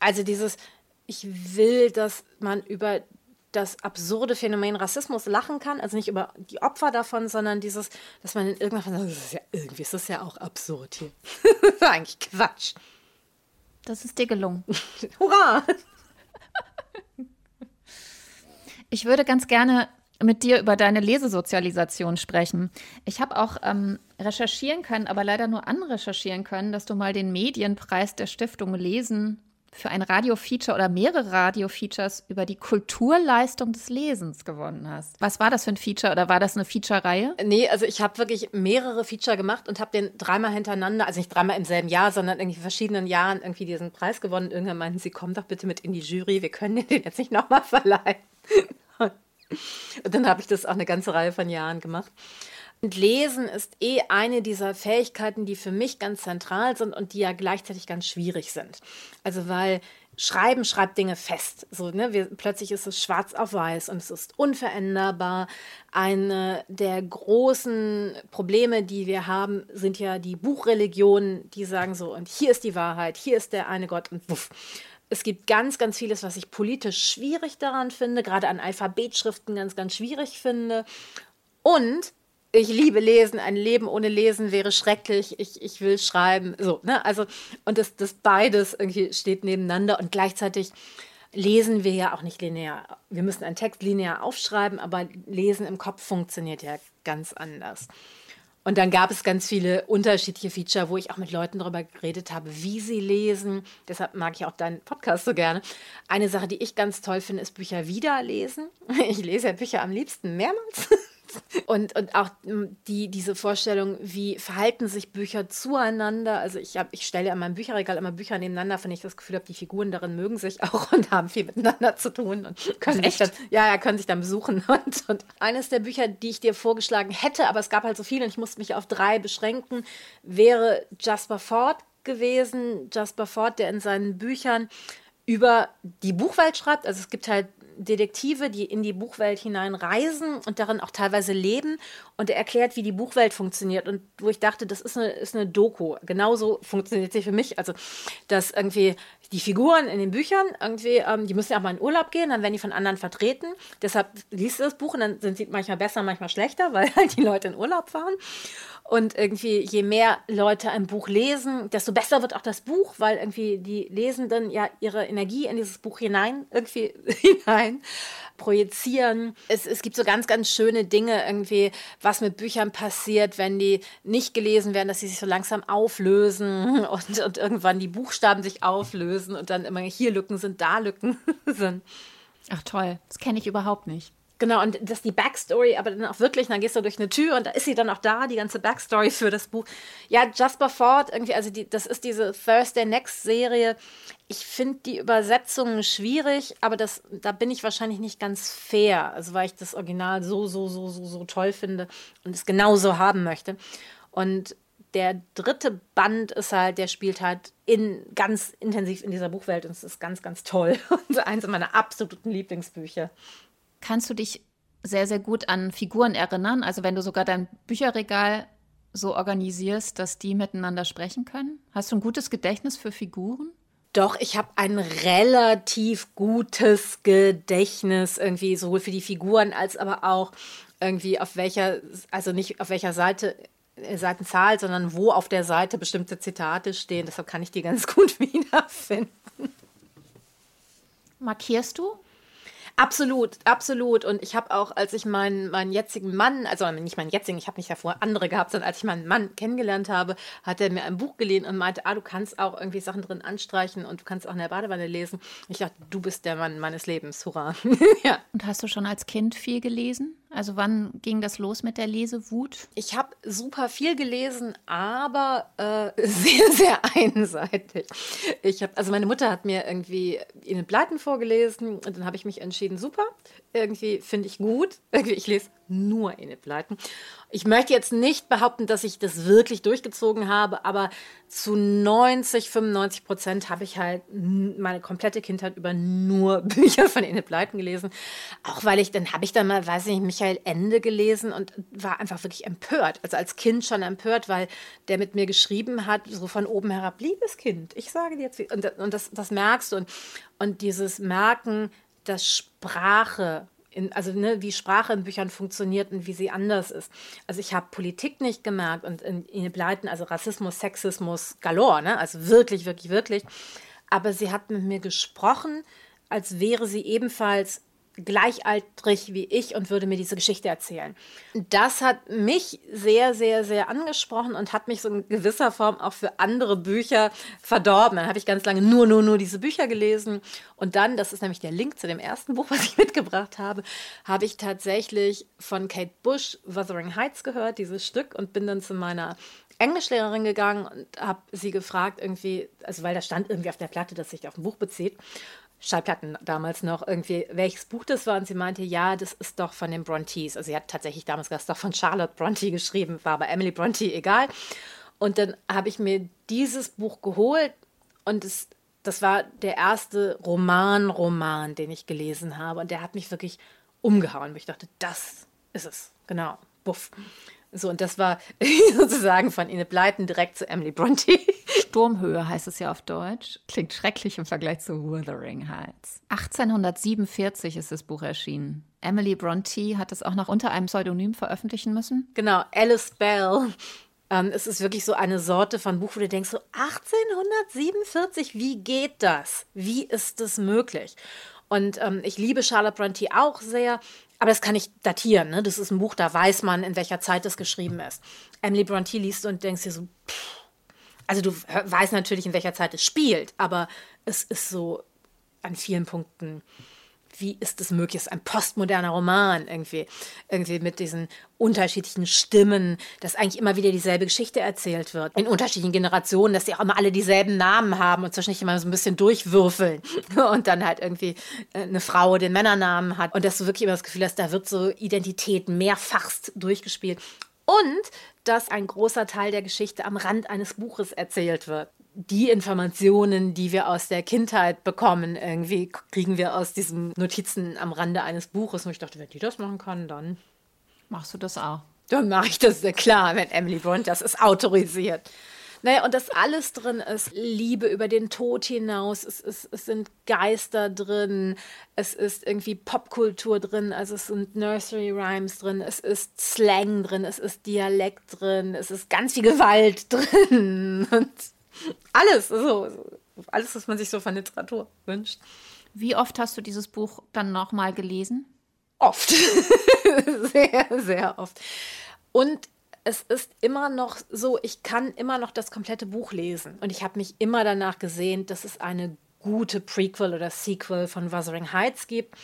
also dieses, ich will, dass man über das absurde Phänomen Rassismus lachen kann, also nicht über die Opfer davon, sondern dieses, dass man in irgendwann sagt, das ist ja, irgendwie ist das ja auch absurd hier. das ist eigentlich Quatsch. Das ist dir gelungen. Hurra! Ich würde ganz gerne mit dir über deine Lesesozialisation sprechen. Ich habe auch ähm, recherchieren können, aber leider nur anrecherchieren können, dass du mal den Medienpreis der Stiftung Lesen für ein Radiofeature oder mehrere Radiofeatures über die Kulturleistung des Lesens gewonnen hast. Was war das für ein Feature oder war das eine Feature-Reihe? Nee, also ich habe wirklich mehrere Feature gemacht und habe den dreimal hintereinander, also nicht dreimal im selben Jahr, sondern irgendwie verschiedenen Jahren irgendwie diesen Preis gewonnen. Irgendwann meinten sie, komm doch bitte mit in die Jury, wir können den jetzt nicht nochmal verleihen. Und dann habe ich das auch eine ganze Reihe von Jahren gemacht. Und Lesen ist eh eine dieser Fähigkeiten, die für mich ganz zentral sind und die ja gleichzeitig ganz schwierig sind. Also weil Schreiben schreibt Dinge fest. So, ne? Wir, plötzlich ist es schwarz auf weiß und es ist unveränderbar. Eine der großen Probleme, die wir haben, sind ja die Buchreligionen, die sagen so, und hier ist die Wahrheit, hier ist der eine Gott und wuff. Es gibt ganz, ganz vieles, was ich politisch schwierig daran finde, gerade an Alphabetschriften ganz, ganz schwierig finde. Und ich liebe Lesen, ein Leben ohne Lesen wäre schrecklich, ich, ich will schreiben. So, ne? Also, und das, das beides irgendwie steht nebeneinander und gleichzeitig lesen wir ja auch nicht linear. Wir müssen einen Text linear aufschreiben, aber Lesen im Kopf funktioniert ja ganz anders. Und dann gab es ganz viele unterschiedliche Feature, wo ich auch mit Leuten darüber geredet habe, wie sie lesen. Deshalb mag ich auch deinen Podcast so gerne. Eine Sache, die ich ganz toll finde, ist Bücher wiederlesen. Ich lese ja Bücher am liebsten mehrmals. Und, und auch hm, die, diese Vorstellung, wie verhalten sich Bücher zueinander. Also ich, hab, ich stelle in meinem Bücherregal immer Bücher nebeneinander, wenn ich das Gefühl habe, die Figuren darin mögen sich auch und haben viel miteinander zu tun und können sich dann, ja, ja, können sich dann besuchen. Und, und eines der Bücher, die ich dir vorgeschlagen hätte, aber es gab halt so viele und ich musste mich auf drei beschränken, wäre Jasper Ford gewesen. Jasper Ford, der in seinen Büchern über die Buchwelt schreibt. Also es gibt halt Detektive, die in die Buchwelt hinein reisen und darin auch teilweise leben. Und er erklärt, wie die Buchwelt funktioniert. Und wo ich dachte, das ist eine, ist eine Doku. Genauso funktioniert sie für mich. Also, dass irgendwie die Figuren in den Büchern irgendwie, ähm, die müssen ja auch mal in Urlaub gehen, dann werden die von anderen vertreten. Deshalb liest du das Buch und dann sind sie manchmal besser, manchmal schlechter, weil halt die Leute in Urlaub fahren. Und irgendwie, je mehr Leute ein Buch lesen, desto besser wird auch das Buch, weil irgendwie die Lesenden ja ihre Energie in dieses Buch hinein, irgendwie hinein projizieren. Es, es gibt so ganz, ganz schöne Dinge irgendwie, was mit Büchern passiert, wenn die nicht gelesen werden, dass sie sich so langsam auflösen und, und irgendwann die Buchstaben sich auflösen und dann immer hier Lücken sind, da Lücken sind. Ach toll, das kenne ich überhaupt nicht. Genau, und das ist die Backstory, aber dann auch wirklich, dann gehst du durch eine Tür und da ist sie dann auch da, die ganze Backstory für das Buch. Ja, Jasper Ford, irgendwie, also die, das ist diese Thursday Next Serie. Ich finde die Übersetzungen schwierig, aber das, da bin ich wahrscheinlich nicht ganz fair, also weil ich das Original so, so, so, so, so toll finde und es genauso haben möchte. Und der dritte Band ist halt, der spielt halt in, ganz intensiv in dieser Buchwelt und es ist ganz, ganz toll. Und eins meiner absoluten Lieblingsbücher. Kannst du dich sehr, sehr gut an Figuren erinnern? Also wenn du sogar dein Bücherregal so organisierst, dass die miteinander sprechen können? Hast du ein gutes Gedächtnis für Figuren? Doch, ich habe ein relativ gutes Gedächtnis irgendwie sowohl für die Figuren als aber auch irgendwie auf welcher, also nicht auf welcher Seite äh, Seitenzahl, sondern wo auf der Seite bestimmte Zitate stehen. Deshalb kann ich die ganz gut wiederfinden. Markierst du? Absolut, absolut. Und ich habe auch, als ich meinen, meinen jetzigen Mann, also nicht meinen jetzigen, ich habe nicht davor andere gehabt, sondern als ich meinen Mann kennengelernt habe, hat er mir ein Buch geliehen und meinte, ah, du kannst auch irgendwie Sachen drin anstreichen und du kannst auch in der Badewanne lesen. Ich dachte, du bist der Mann meines Lebens, hurra. ja. Und hast du schon als Kind viel gelesen? Also wann ging das los mit der Lesewut? Ich habe super viel gelesen, aber äh, sehr, sehr einseitig. Ich habe, also meine Mutter hat mir irgendwie in den Pleiten vorgelesen und dann habe ich mich entschieden, super, irgendwie finde ich gut. Irgendwie, ich lese nur in den Pleiten. Ich möchte jetzt nicht behaupten, dass ich das wirklich durchgezogen habe, aber zu 90, 95 Prozent habe ich halt meine komplette Kindheit über nur Bücher von Ine Pleiten gelesen. Auch weil ich, dann habe ich dann mal, weiß ich nicht, Michael Ende gelesen und war einfach wirklich empört. Also als Kind schon empört, weil der mit mir geschrieben hat, so von oben herab, liebes Kind, ich sage dir jetzt, und, und das, das merkst du. Und, und dieses Merken, dass Sprache in, also ne, wie Sprache in Büchern funktioniert und wie sie anders ist. Also ich habe Politik nicht gemerkt und in, in Pleiten, also Rassismus, Sexismus galore, ne? also wirklich, wirklich, wirklich. Aber sie hat mit mir gesprochen, als wäre sie ebenfalls gleichaltrig wie ich und würde mir diese Geschichte erzählen. Das hat mich sehr, sehr, sehr angesprochen und hat mich so in gewisser Form auch für andere Bücher verdorben. Dann habe ich ganz lange nur, nur, nur diese Bücher gelesen. Und dann, das ist nämlich der Link zu dem ersten Buch, was ich mitgebracht habe, habe ich tatsächlich von Kate Bush Wuthering Heights gehört, dieses Stück, und bin dann zu meiner Englischlehrerin gegangen und habe sie gefragt, irgendwie, also weil da stand irgendwie auf der Platte, dass sich auf ein Buch bezieht Schallplatten damals noch irgendwie, welches Buch das war. Und sie meinte, ja, das ist doch von den Brontes. Also sie hat tatsächlich damals das doch von Charlotte Bronte geschrieben, war aber Emily Bronte egal. Und dann habe ich mir dieses Buch geholt und es, das war der erste Roman-Roman, den ich gelesen habe. Und der hat mich wirklich umgehauen. Ich dachte, das ist es. Genau. Buff. So, und das war sozusagen von Ine Bleiten direkt zu Emily Bronte. Sturmhöhe heißt es ja auf Deutsch. Klingt schrecklich im Vergleich zu Wuthering Heights. 1847 ist das Buch erschienen. Emily Bronte hat es auch noch unter einem Pseudonym veröffentlichen müssen. Genau, Alice Bell. Ähm, es ist wirklich so eine Sorte von Buch, wo du denkst, so 1847, wie geht das? Wie ist das möglich? Und ähm, ich liebe Charlotte Bronte auch sehr. Aber das kann ich datieren. Ne? Das ist ein Buch, da weiß man, in welcher Zeit das geschrieben ist. Emily Bronte liest und denkst dir so, pff. also du weißt natürlich, in welcher Zeit es spielt, aber es ist so an vielen Punkten wie ist es möglich? Ist ein postmoderner Roman irgendwie, irgendwie mit diesen unterschiedlichen Stimmen, dass eigentlich immer wieder dieselbe Geschichte erzählt wird. In unterschiedlichen Generationen, dass die auch immer alle dieselben Namen haben und zwischendurch immer so ein bisschen durchwürfeln und dann halt irgendwie äh, eine Frau den Männernamen hat und dass du wirklich immer das Gefühl hast, da wird so Identität mehrfachst durchgespielt. Und dass ein großer Teil der Geschichte am Rand eines Buches erzählt wird die Informationen, die wir aus der Kindheit bekommen, irgendwie kriegen wir aus diesen Notizen am Rande eines Buches. Und ich dachte, wenn die das machen kann, dann machst du das auch. Dann mache ich das, klar, wenn Emily Blunt das ist autorisiert. Naja, und das alles drin ist Liebe über den Tod hinaus, es, ist, es sind Geister drin, es ist irgendwie Popkultur drin, also es sind Nursery Rhymes drin, es ist Slang drin, es ist Dialekt drin, es ist ganz viel Gewalt drin. Und alles, so, alles, was man sich so von Literatur wünscht. Wie oft hast du dieses Buch dann nochmal gelesen? Oft. sehr, sehr oft. Und es ist immer noch so, ich kann immer noch das komplette Buch lesen. Und ich habe mich immer danach gesehen, dass es eine gute Prequel oder Sequel von Wuthering Heights gibt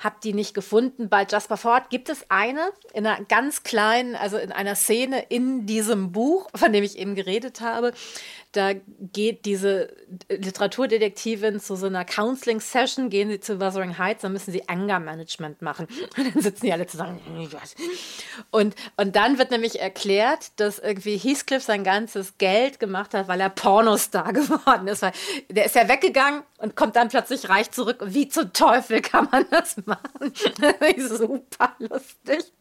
habe die nicht gefunden. Bei Jasper Ford gibt es eine in einer ganz kleinen, also in einer Szene in diesem Buch, von dem ich eben geredet habe. Da geht diese Literaturdetektivin zu so einer Counseling-Session, gehen sie zu Wuthering Heights, dann müssen sie Anger-Management machen. Und dann sitzen die alle zusammen. Und, und dann wird nämlich erklärt, dass irgendwie Heathcliff sein ganzes Geld gemacht hat, weil er Pornostar geworden ist. Weil der ist ja weggegangen und kommt dann plötzlich reich zurück. Wie zum Teufel kann man das machen? Super lustig.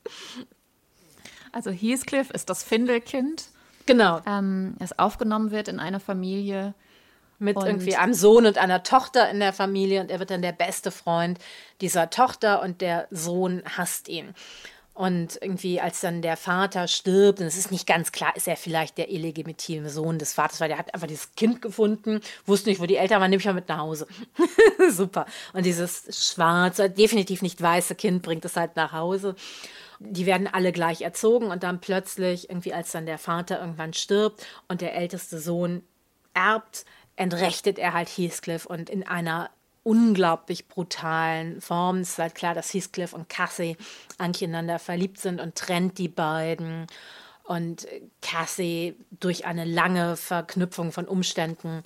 Also Heathcliff ist das Findelkind Genau. Ähm, es aufgenommen wird in einer Familie. Mit irgendwie einem Sohn und einer Tochter in der Familie und er wird dann der beste Freund dieser Tochter und der Sohn hasst ihn. Und irgendwie, als dann der Vater stirbt, und es ist nicht ganz klar, ist er vielleicht der illegitime Sohn des Vaters, weil der hat einfach dieses Kind gefunden, wusste nicht, wo die Eltern waren, nehme ich mal mit nach Hause. Super. Und dieses schwarze, definitiv nicht weiße Kind bringt es halt nach Hause die werden alle gleich erzogen und dann plötzlich, irgendwie als dann der Vater irgendwann stirbt und der älteste Sohn erbt, entrechtet er halt Heathcliff und in einer unglaublich brutalen Form. Es ist halt klar, dass Heathcliff und Cassie aneinander verliebt sind und trennt die beiden. Und Cassie durch eine lange Verknüpfung von Umständen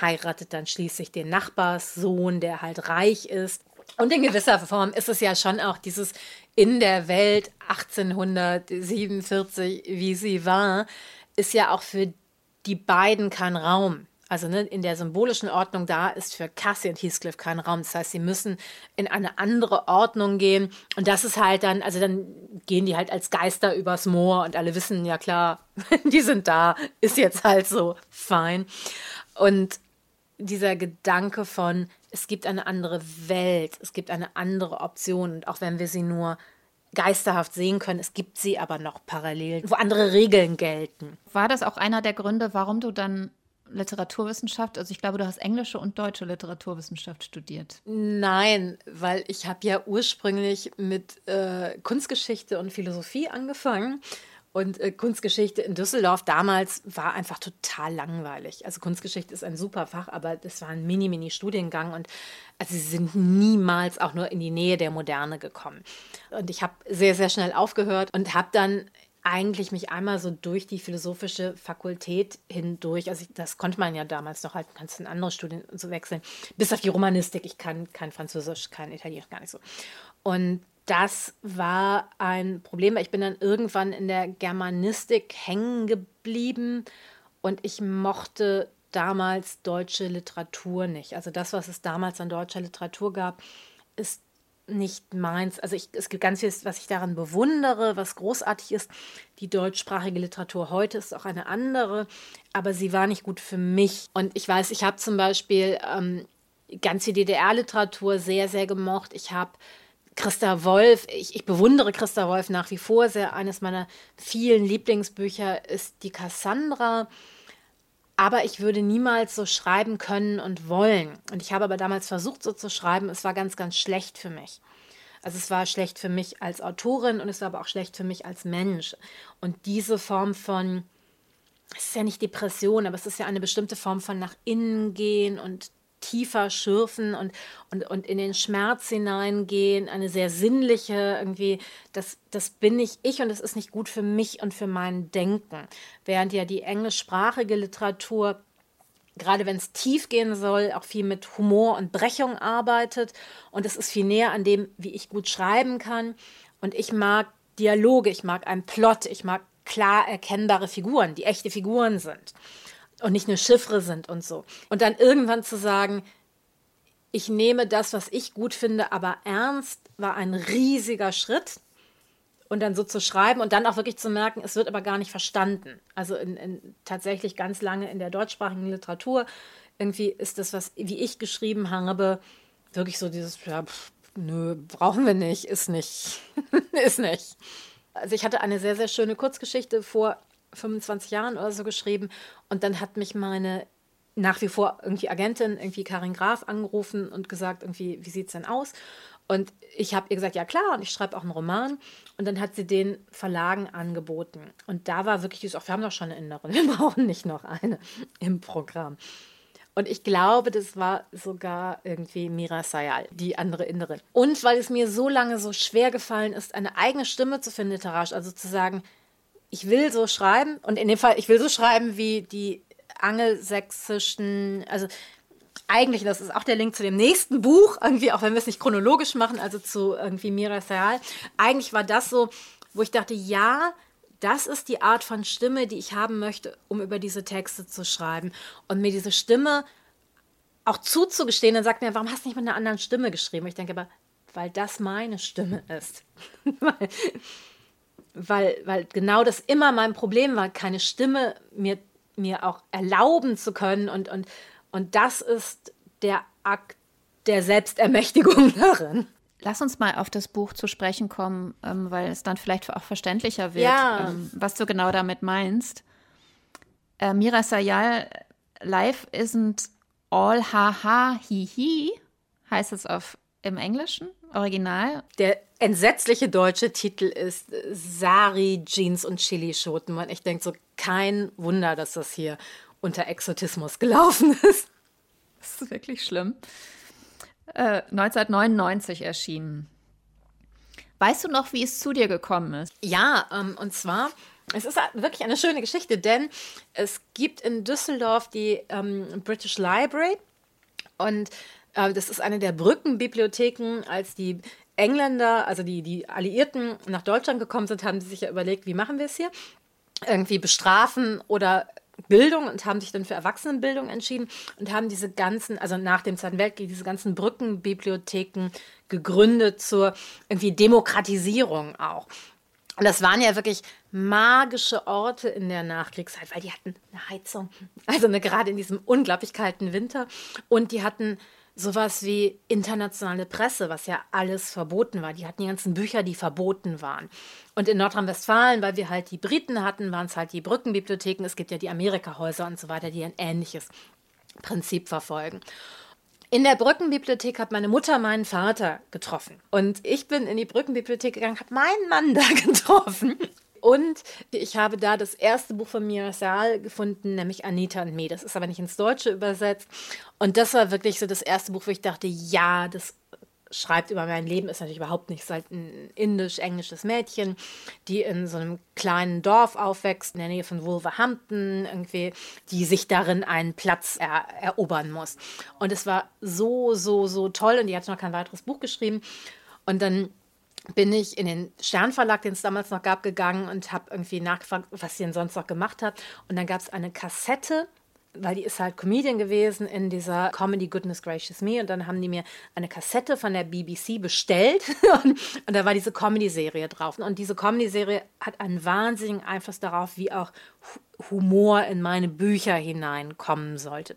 heiratet dann schließlich den Nachbarssohn, der halt reich ist. Und in gewisser Form ist es ja schon auch dieses in der Welt 1847, wie sie war, ist ja auch für die beiden kein Raum. Also ne, in der symbolischen Ordnung da ist für Cassie und Heathcliff kein Raum. Das heißt, sie müssen in eine andere Ordnung gehen. Und das ist halt dann, also dann gehen die halt als Geister übers Moor und alle wissen, ja klar, die sind da, ist jetzt halt so fein. Und dieser Gedanke von, es gibt eine andere Welt, es gibt eine andere Option. Und auch wenn wir sie nur geisterhaft sehen können, es gibt sie aber noch parallel, wo andere Regeln gelten. War das auch einer der Gründe, warum du dann Literaturwissenschaft, also ich glaube, du hast englische und deutsche Literaturwissenschaft studiert. Nein, weil ich habe ja ursprünglich mit äh, Kunstgeschichte und Philosophie angefangen und äh, Kunstgeschichte in Düsseldorf damals war einfach total langweilig. Also Kunstgeschichte ist ein super Fach, aber das war ein mini-mini-Studiengang und also sie sind niemals auch nur in die Nähe der Moderne gekommen. Und ich habe sehr, sehr schnell aufgehört und habe dann eigentlich mich einmal so durch die philosophische Fakultät hindurch, also ich, das konnte man ja damals noch halt, kannst in andere Studien so wechseln, bis auf die Romanistik, ich kann kein Französisch, kein Italienisch, gar nicht so. Und das war ein Problem, weil ich bin dann irgendwann in der Germanistik hängen geblieben und ich mochte damals deutsche Literatur nicht. Also das, was es damals an deutscher Literatur gab, ist nicht meins. Also ich, es gibt ganz viel, was ich daran bewundere, was großartig ist. Die deutschsprachige Literatur heute ist auch eine andere, aber sie war nicht gut für mich. Und ich weiß, ich habe zum Beispiel ähm, ganz DDR-Literatur sehr, sehr gemocht. Ich habe Christa Wolf, ich, ich, bewundere Christa Wolf nach wie vor sehr. Eines meiner vielen Lieblingsbücher ist die Cassandra. Aber ich würde niemals so schreiben können und wollen. Und ich habe aber damals versucht, so zu schreiben. Es war ganz, ganz schlecht für mich. Also es war schlecht für mich als Autorin und es war aber auch schlecht für mich als Mensch. Und diese Form von, es ist ja nicht Depression, aber es ist ja eine bestimmte Form von nach innen gehen und tiefer schürfen und, und, und in den Schmerz hineingehen, eine sehr sinnliche irgendwie, das, das bin nicht ich und das ist nicht gut für mich und für mein Denken. Während ja die englischsprachige Literatur gerade wenn es tief gehen soll, auch viel mit Humor und Brechung arbeitet. Und es ist viel näher an dem, wie ich gut schreiben kann. Und ich mag Dialoge, ich mag einen Plot, ich mag klar erkennbare Figuren, die echte Figuren sind und nicht nur Chiffre sind und so. Und dann irgendwann zu sagen, ich nehme das, was ich gut finde, aber ernst, war ein riesiger Schritt. Und dann so zu schreiben und dann auch wirklich zu merken, es wird aber gar nicht verstanden. Also in, in, tatsächlich ganz lange in der deutschsprachigen Literatur irgendwie ist das, was wie ich geschrieben habe, wirklich so dieses, ja, pff, nö, brauchen wir nicht, ist nicht, ist nicht. Also ich hatte eine sehr, sehr schöne Kurzgeschichte vor 25 Jahren oder so geschrieben. Und dann hat mich meine nach wie vor irgendwie Agentin, irgendwie Karin Graf, angerufen und gesagt, irgendwie, wie sieht es denn aus? Und ich habe ihr gesagt, ja klar, und ich schreibe auch einen Roman. Und dann hat sie den Verlagen angeboten. Und da war wirklich dieses, auch wir haben doch schon eine Innerin, wir brauchen nicht noch eine im Programm. Und ich glaube, das war sogar irgendwie Mira Sayal, die andere Innerin. Und weil es mir so lange so schwer gefallen ist, eine eigene Stimme zu finden literarisch, also zu sagen, ich will so schreiben und in dem Fall, ich will so schreiben wie die angelsächsischen, also eigentlich, das ist auch der Link zu dem nächsten Buch, irgendwie, auch wenn wir es nicht chronologisch machen, also zu irgendwie Mira Sayal. Eigentlich war das so, wo ich dachte, ja, das ist die Art von Stimme, die ich haben möchte, um über diese Texte zu schreiben. Und mir diese Stimme auch zuzugestehen, dann sagt mir, warum hast du nicht mit einer anderen Stimme geschrieben? Ich denke aber, weil das meine Stimme ist. weil weil, genau das immer mein Problem war, keine Stimme mir, mir auch erlauben zu können. Und, und, und das ist der Akt der Selbstermächtigung darin. Lass uns mal auf das Buch zu sprechen kommen, ähm, weil es dann vielleicht auch verständlicher wird, ja. ähm, was du genau damit meinst. Äh, Mira Sayal, Life isn't all ha ha hi hi, heißt es auf, im Englischen, Original. Der entsetzliche deutsche Titel ist Sari, Jeans und Chilischoten. Und ich denke so, kein Wunder, dass das hier unter Exotismus gelaufen ist. Das ist wirklich schlimm. Äh, 1999 erschienen. Weißt du noch, wie es zu dir gekommen ist? Ja, ähm, und zwar, es ist wirklich eine schöne Geschichte, denn es gibt in Düsseldorf die ähm, British Library und das ist eine der Brückenbibliotheken, als die Engländer, also die, die Alliierten nach Deutschland gekommen sind, haben sie sich ja überlegt, wie machen wir es hier? Irgendwie bestrafen oder Bildung und haben sich dann für Erwachsenenbildung entschieden und haben diese ganzen, also nach dem Zweiten Weltkrieg, diese ganzen Brückenbibliotheken gegründet zur irgendwie Demokratisierung auch. Und das waren ja wirklich magische Orte in der Nachkriegszeit, weil die hatten eine Heizung, also eine, gerade in diesem unglaublich kalten Winter und die hatten sowas wie internationale Presse, was ja alles verboten war. Die hatten die ganzen Bücher, die verboten waren. Und in Nordrhein-Westfalen, weil wir halt die Briten hatten, waren es halt die Brückenbibliotheken. Es gibt ja die Amerika-Häuser und so weiter, die ein ähnliches Prinzip verfolgen. In der Brückenbibliothek hat meine Mutter meinen Vater getroffen. Und ich bin in die Brückenbibliothek gegangen, habe meinen Mann da getroffen. Und ich habe da das erste Buch von Mira Saal gefunden, nämlich Anita und Me. Das ist aber nicht ins Deutsche übersetzt. Und das war wirklich so das erste Buch, wo ich dachte, ja, das schreibt über mein Leben, ist natürlich überhaupt nicht. Halt ein indisch-englisches Mädchen, die in so einem kleinen Dorf aufwächst, in der Nähe von Wolverhampton, irgendwie, die sich darin einen Platz er erobern muss. Und es war so, so, so toll. Und die hat noch kein weiteres Buch geschrieben. Und dann bin ich in den Sternverlag, den es damals noch gab, gegangen und habe irgendwie nachgefragt, was sie denn sonst noch gemacht hat. Und dann gab es eine Kassette weil die ist halt Comedian gewesen in dieser Comedy Goodness Gracious Me und dann haben die mir eine Kassette von der BBC bestellt und, und da war diese Comedy-Serie drauf. Und diese Comedy-Serie hat einen wahnsinnigen Einfluss darauf, wie auch Humor in meine Bücher hineinkommen sollte.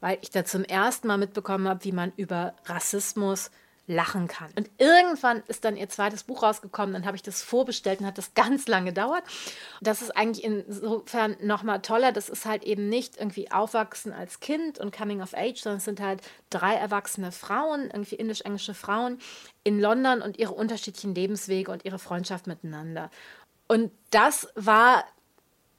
Weil ich da zum ersten Mal mitbekommen habe, wie man über Rassismus lachen kann. Und irgendwann ist dann ihr zweites Buch rausgekommen, dann habe ich das vorbestellt und hat das ganz lange gedauert. Das ist eigentlich insofern nochmal toller, das ist halt eben nicht irgendwie Aufwachsen als Kind und Coming of Age, sondern es sind halt drei erwachsene Frauen, irgendwie indisch-englische Frauen in London und ihre unterschiedlichen Lebenswege und ihre Freundschaft miteinander. Und das war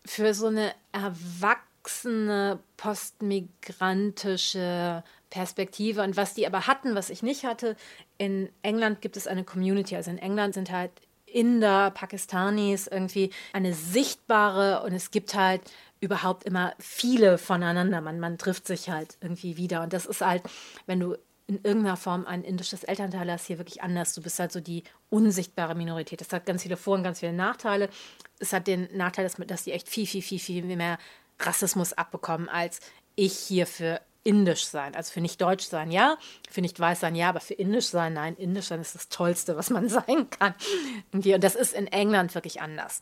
für so eine erwachsene postmigrantische Perspektive. Und was die aber hatten, was ich nicht hatte, in England gibt es eine Community. Also in England sind halt Inder, Pakistanis irgendwie eine sichtbare und es gibt halt überhaupt immer viele voneinander. Man, man trifft sich halt irgendwie wieder. Und das ist halt, wenn du in irgendeiner Form ein indisches Elternteil hast, hier wirklich anders. Du bist halt so die unsichtbare Minorität. Das hat ganz viele Vor- und ganz viele Nachteile. Es hat den Nachteil, dass, dass die echt viel, viel, viel, viel mehr Rassismus abbekommen, als ich hier für indisch sein. Also für nicht deutsch sein, ja. Für nicht weiß sein, ja. Aber für indisch sein, nein. Indisch sein ist das Tollste, was man sein kann. Und das ist in England wirklich anders.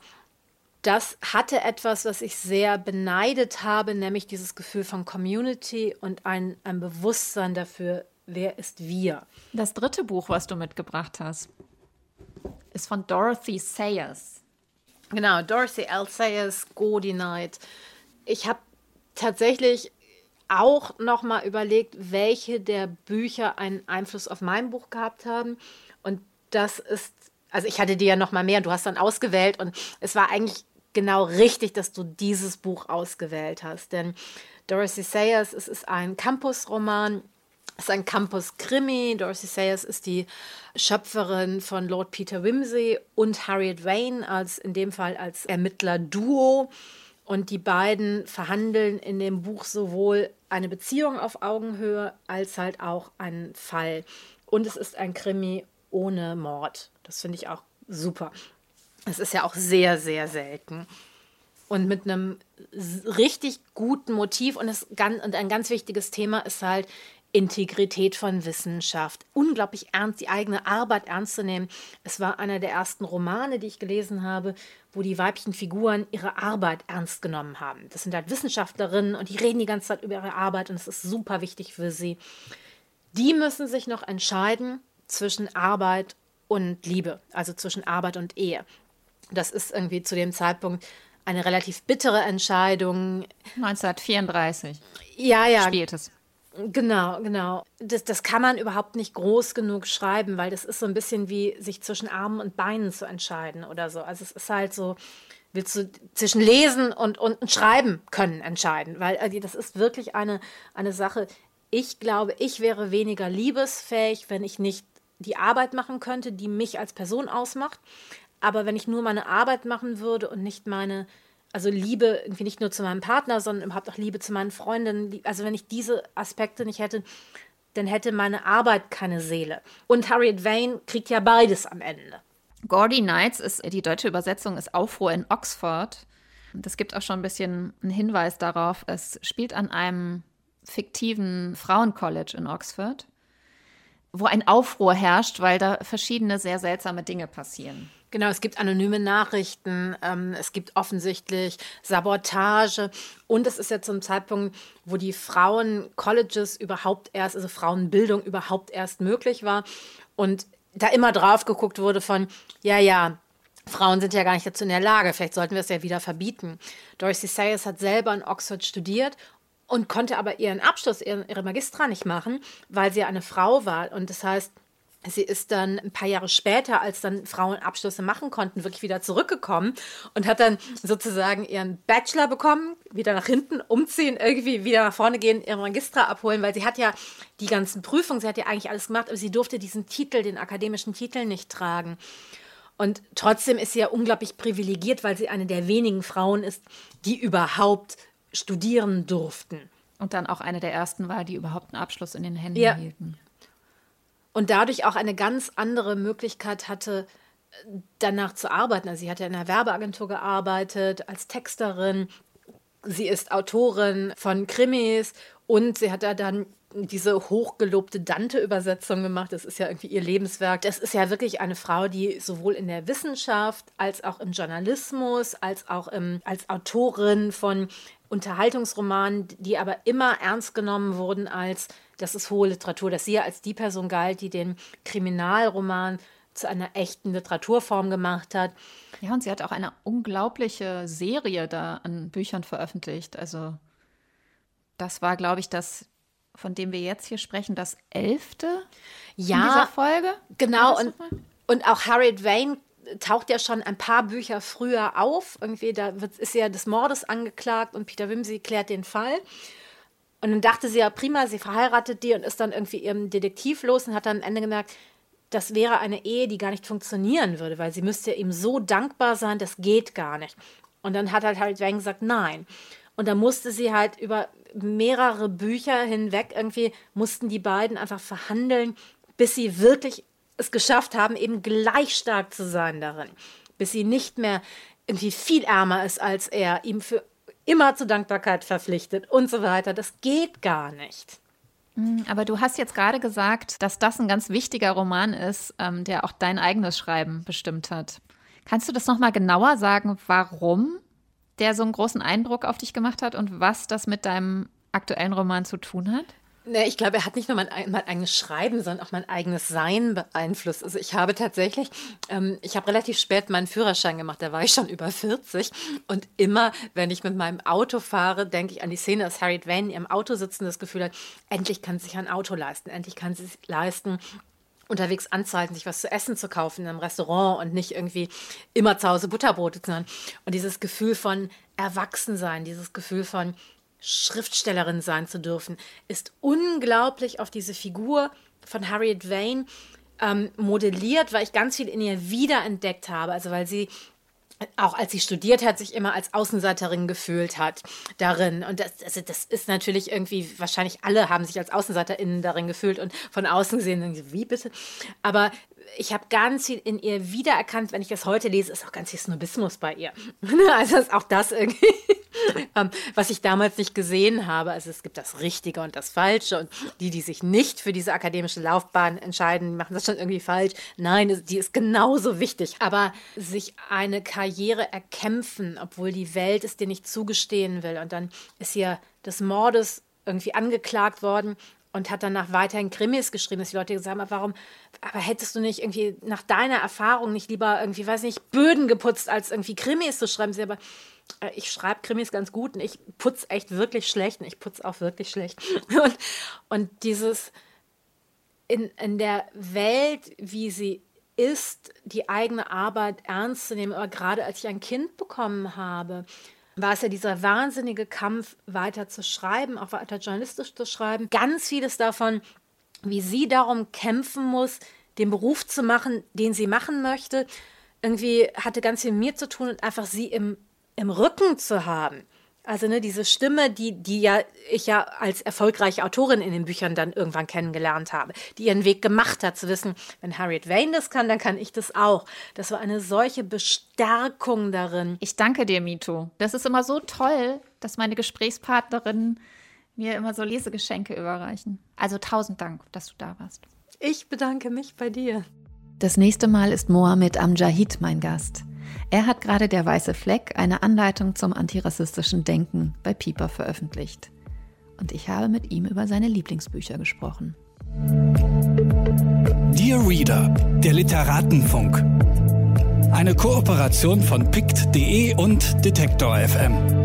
Das hatte etwas, was ich sehr beneidet habe, nämlich dieses Gefühl von Community und ein, ein Bewusstsein dafür, wer ist wir. Das dritte Buch, was du mitgebracht hast, ist von Dorothy Sayers. Genau, Dorothy L. Sayers, Godi Night. Ich habe tatsächlich auch nochmal überlegt, welche der Bücher einen Einfluss auf mein Buch gehabt haben. Und das ist, also ich hatte dir ja nochmal mehr, du hast dann ausgewählt und es war eigentlich genau richtig, dass du dieses Buch ausgewählt hast. Denn Dorothy Sayers, es ist ein Campus-Roman, es ist ein Campus-Krimi. Dorothy Sayers ist die Schöpferin von Lord Peter Wimsey und Harriet Wayne, als in dem Fall als Ermittler-Duo. Und die beiden verhandeln in dem Buch sowohl eine Beziehung auf Augenhöhe als halt auch einen Fall. Und es ist ein Krimi ohne Mord. Das finde ich auch super. Es ist ja auch sehr, sehr selten. Und mit einem richtig guten Motiv und, es, und ein ganz wichtiges Thema ist halt Integrität von Wissenschaft. Unglaublich ernst, die eigene Arbeit ernst zu nehmen. Es war einer der ersten Romane, die ich gelesen habe, wo die weiblichen Figuren ihre Arbeit ernst genommen haben. Das sind halt Wissenschaftlerinnen und die reden die ganze Zeit über ihre Arbeit und es ist super wichtig für sie. Die müssen sich noch entscheiden zwischen Arbeit und Liebe, also zwischen Arbeit und Ehe. Das ist irgendwie zu dem Zeitpunkt eine relativ bittere Entscheidung. 1934. Ja, ja. Spielt es. Genau, genau. Das, das kann man überhaupt nicht groß genug schreiben, weil das ist so ein bisschen wie sich zwischen Armen und Beinen zu entscheiden oder so. Also es ist halt so, willst du zwischen Lesen und, und Schreiben können entscheiden, weil also das ist wirklich eine, eine Sache. Ich glaube, ich wäre weniger liebesfähig, wenn ich nicht die Arbeit machen könnte, die mich als Person ausmacht. Aber wenn ich nur meine Arbeit machen würde und nicht meine also Liebe irgendwie nicht nur zu meinem Partner, sondern überhaupt auch Liebe zu meinen Freundinnen. Also wenn ich diese Aspekte nicht hätte, dann hätte meine Arbeit keine Seele. Und Harriet Vane kriegt ja beides am Ende. Gordy Nights ist die deutsche Übersetzung ist Aufruhr in Oxford. Das gibt auch schon ein bisschen einen Hinweis darauf. Es spielt an einem fiktiven Frauencollege in Oxford, wo ein Aufruhr herrscht, weil da verschiedene sehr seltsame Dinge passieren. Genau, es gibt anonyme Nachrichten, ähm, es gibt offensichtlich Sabotage. Und es ist ja zum Zeitpunkt, wo die Frauen-Colleges überhaupt erst, also Frauenbildung überhaupt erst möglich war. Und da immer drauf geguckt wurde von, ja, ja, Frauen sind ja gar nicht dazu in der Lage, vielleicht sollten wir es ja wieder verbieten. Dorothy Sayers hat selber in Oxford studiert und konnte aber ihren Abschluss, ihre Magistra nicht machen, weil sie eine Frau war. Und das heißt, Sie ist dann ein paar Jahre später, als dann Frauen Abschlüsse machen konnten, wirklich wieder zurückgekommen und hat dann sozusagen ihren Bachelor bekommen, wieder nach hinten umziehen, irgendwie wieder nach vorne gehen, ihren Magistra abholen, weil sie hat ja die ganzen Prüfungen, sie hat ja eigentlich alles gemacht, aber sie durfte diesen Titel, den akademischen Titel nicht tragen. Und trotzdem ist sie ja unglaublich privilegiert, weil sie eine der wenigen Frauen ist, die überhaupt studieren durften. Und dann auch eine der ersten war, die überhaupt einen Abschluss in den Händen ja. hielten und dadurch auch eine ganz andere Möglichkeit hatte, danach zu arbeiten. Also sie hat ja in einer Werbeagentur gearbeitet, als Texterin. Sie ist Autorin von Krimis und sie hat ja dann diese hochgelobte Dante-Übersetzung gemacht. Das ist ja irgendwie ihr Lebenswerk. Das ist ja wirklich eine Frau, die sowohl in der Wissenschaft als auch im Journalismus, als auch im, als Autorin von Unterhaltungsromanen, die aber immer ernst genommen wurden als, das ist hohe Literatur, dass sie als die Person galt, die den Kriminalroman zu einer echten Literaturform gemacht hat. Ja, und sie hat auch eine unglaubliche Serie da an Büchern veröffentlicht. Also das war, glaube ich, das, von dem wir jetzt hier sprechen, das elfte ja, in dieser Folge. Genau, und, und auch Harriet Vane taucht ja schon ein paar Bücher früher auf. Irgendwie, da wird, ist ja des Mordes angeklagt und Peter Wimsey klärt den Fall. Und dann dachte sie ja, prima, sie verheiratet die und ist dann irgendwie ihrem Detektiv los und hat dann am Ende gemerkt, das wäre eine Ehe, die gar nicht funktionieren würde, weil sie müsste ihm so dankbar sein, das geht gar nicht. Und dann hat halt halt Wang gesagt, nein. Und dann musste sie halt über mehrere Bücher hinweg irgendwie, mussten die beiden einfach verhandeln, bis sie wirklich es geschafft haben, eben gleich stark zu sein darin, bis sie nicht mehr irgendwie viel ärmer ist als er, ihm für immer zur Dankbarkeit verpflichtet und so weiter. Das geht gar nicht. Mhm, aber du hast jetzt gerade gesagt, dass das ein ganz wichtiger Roman ist, ähm, der auch dein eigenes Schreiben bestimmt hat. Kannst du das nochmal genauer sagen, warum der so einen großen Eindruck auf dich gemacht hat und was das mit deinem aktuellen Roman zu tun hat? Nee, ich glaube, er hat nicht nur mein, mein, eigenes Schreiben, sondern auch mein eigenes Sein beeinflusst. Also ich habe tatsächlich, ähm, ich habe relativ spät meinen Führerschein gemacht, da war ich schon über 40. Und immer, wenn ich mit meinem Auto fahre, denke ich an die Szene, dass Harriet Vane in ihrem Auto sitzt und das Gefühl hat, endlich kann sie sich ein Auto leisten, endlich kann sie sich leisten, unterwegs anzuhalten, sich was zu essen zu kaufen in einem Restaurant und nicht irgendwie immer zu Hause Butterbrote zu haben. Und dieses Gefühl von Erwachsensein, dieses Gefühl von Schriftstellerin sein zu dürfen, ist unglaublich auf diese Figur von Harriet Vane ähm, modelliert, weil ich ganz viel in ihr wiederentdeckt habe. Also weil sie auch als sie studiert hat, sich immer als Außenseiterin gefühlt hat darin. Und das, also das ist natürlich irgendwie, wahrscheinlich alle haben sich als AußenseiterInnen darin gefühlt und von außen gesehen, wie bitte? Aber ich habe ganz viel in ihr wiedererkannt. Wenn ich das heute lese, ist auch ganz viel Snobismus bei ihr. also ist auch das irgendwie, ähm, was ich damals nicht gesehen habe. Also es gibt das Richtige und das Falsche und die, die sich nicht für diese akademische Laufbahn entscheiden, machen das schon irgendwie falsch. Nein, die ist genauso wichtig. Aber sich eine Karriere erkämpfen, obwohl die Welt es dir nicht zugestehen will. Und dann ist hier des Mordes irgendwie angeklagt worden und hat danach weiterhin Krimis geschrieben, dass die Leute gesagt haben, warum, aber hättest du nicht irgendwie nach deiner Erfahrung nicht lieber irgendwie, weiß nicht, Böden geputzt, als irgendwie Krimis zu schreiben? Sie aber, äh, ich schreibe Krimis ganz gut und ich putze echt wirklich schlecht und ich putze auch wirklich schlecht. Und, und dieses in, in der Welt, wie sie ist, die eigene Arbeit ernst zu nehmen, aber gerade als ich ein Kind bekommen habe, war es ja dieser wahnsinnige Kampf, weiter zu schreiben, auch weiter journalistisch zu schreiben. Ganz vieles davon, wie sie darum kämpfen muss, den Beruf zu machen, den sie machen möchte, irgendwie hatte ganz viel mit mir zu tun und einfach sie im, im Rücken zu haben. Also ne, diese Stimme, die, die ja ich ja als erfolgreiche Autorin in den Büchern dann irgendwann kennengelernt habe, die ihren Weg gemacht hat, zu wissen, wenn Harriet Vane das kann, dann kann ich das auch. Das war eine solche Bestärkung darin. Ich danke dir, Mito. Das ist immer so toll, dass meine Gesprächspartnerinnen mir immer so Lesegeschenke überreichen. Also tausend Dank, dass du da warst. Ich bedanke mich bei dir. Das nächste Mal ist Mohammed Amjahid mein Gast. Er hat gerade Der Weiße Fleck, eine Anleitung zum antirassistischen Denken bei Pieper veröffentlicht. Und ich habe mit ihm über seine Lieblingsbücher gesprochen. Dear Reader, der Literatenfunk. Eine Kooperation von pict.de und Detektor FM.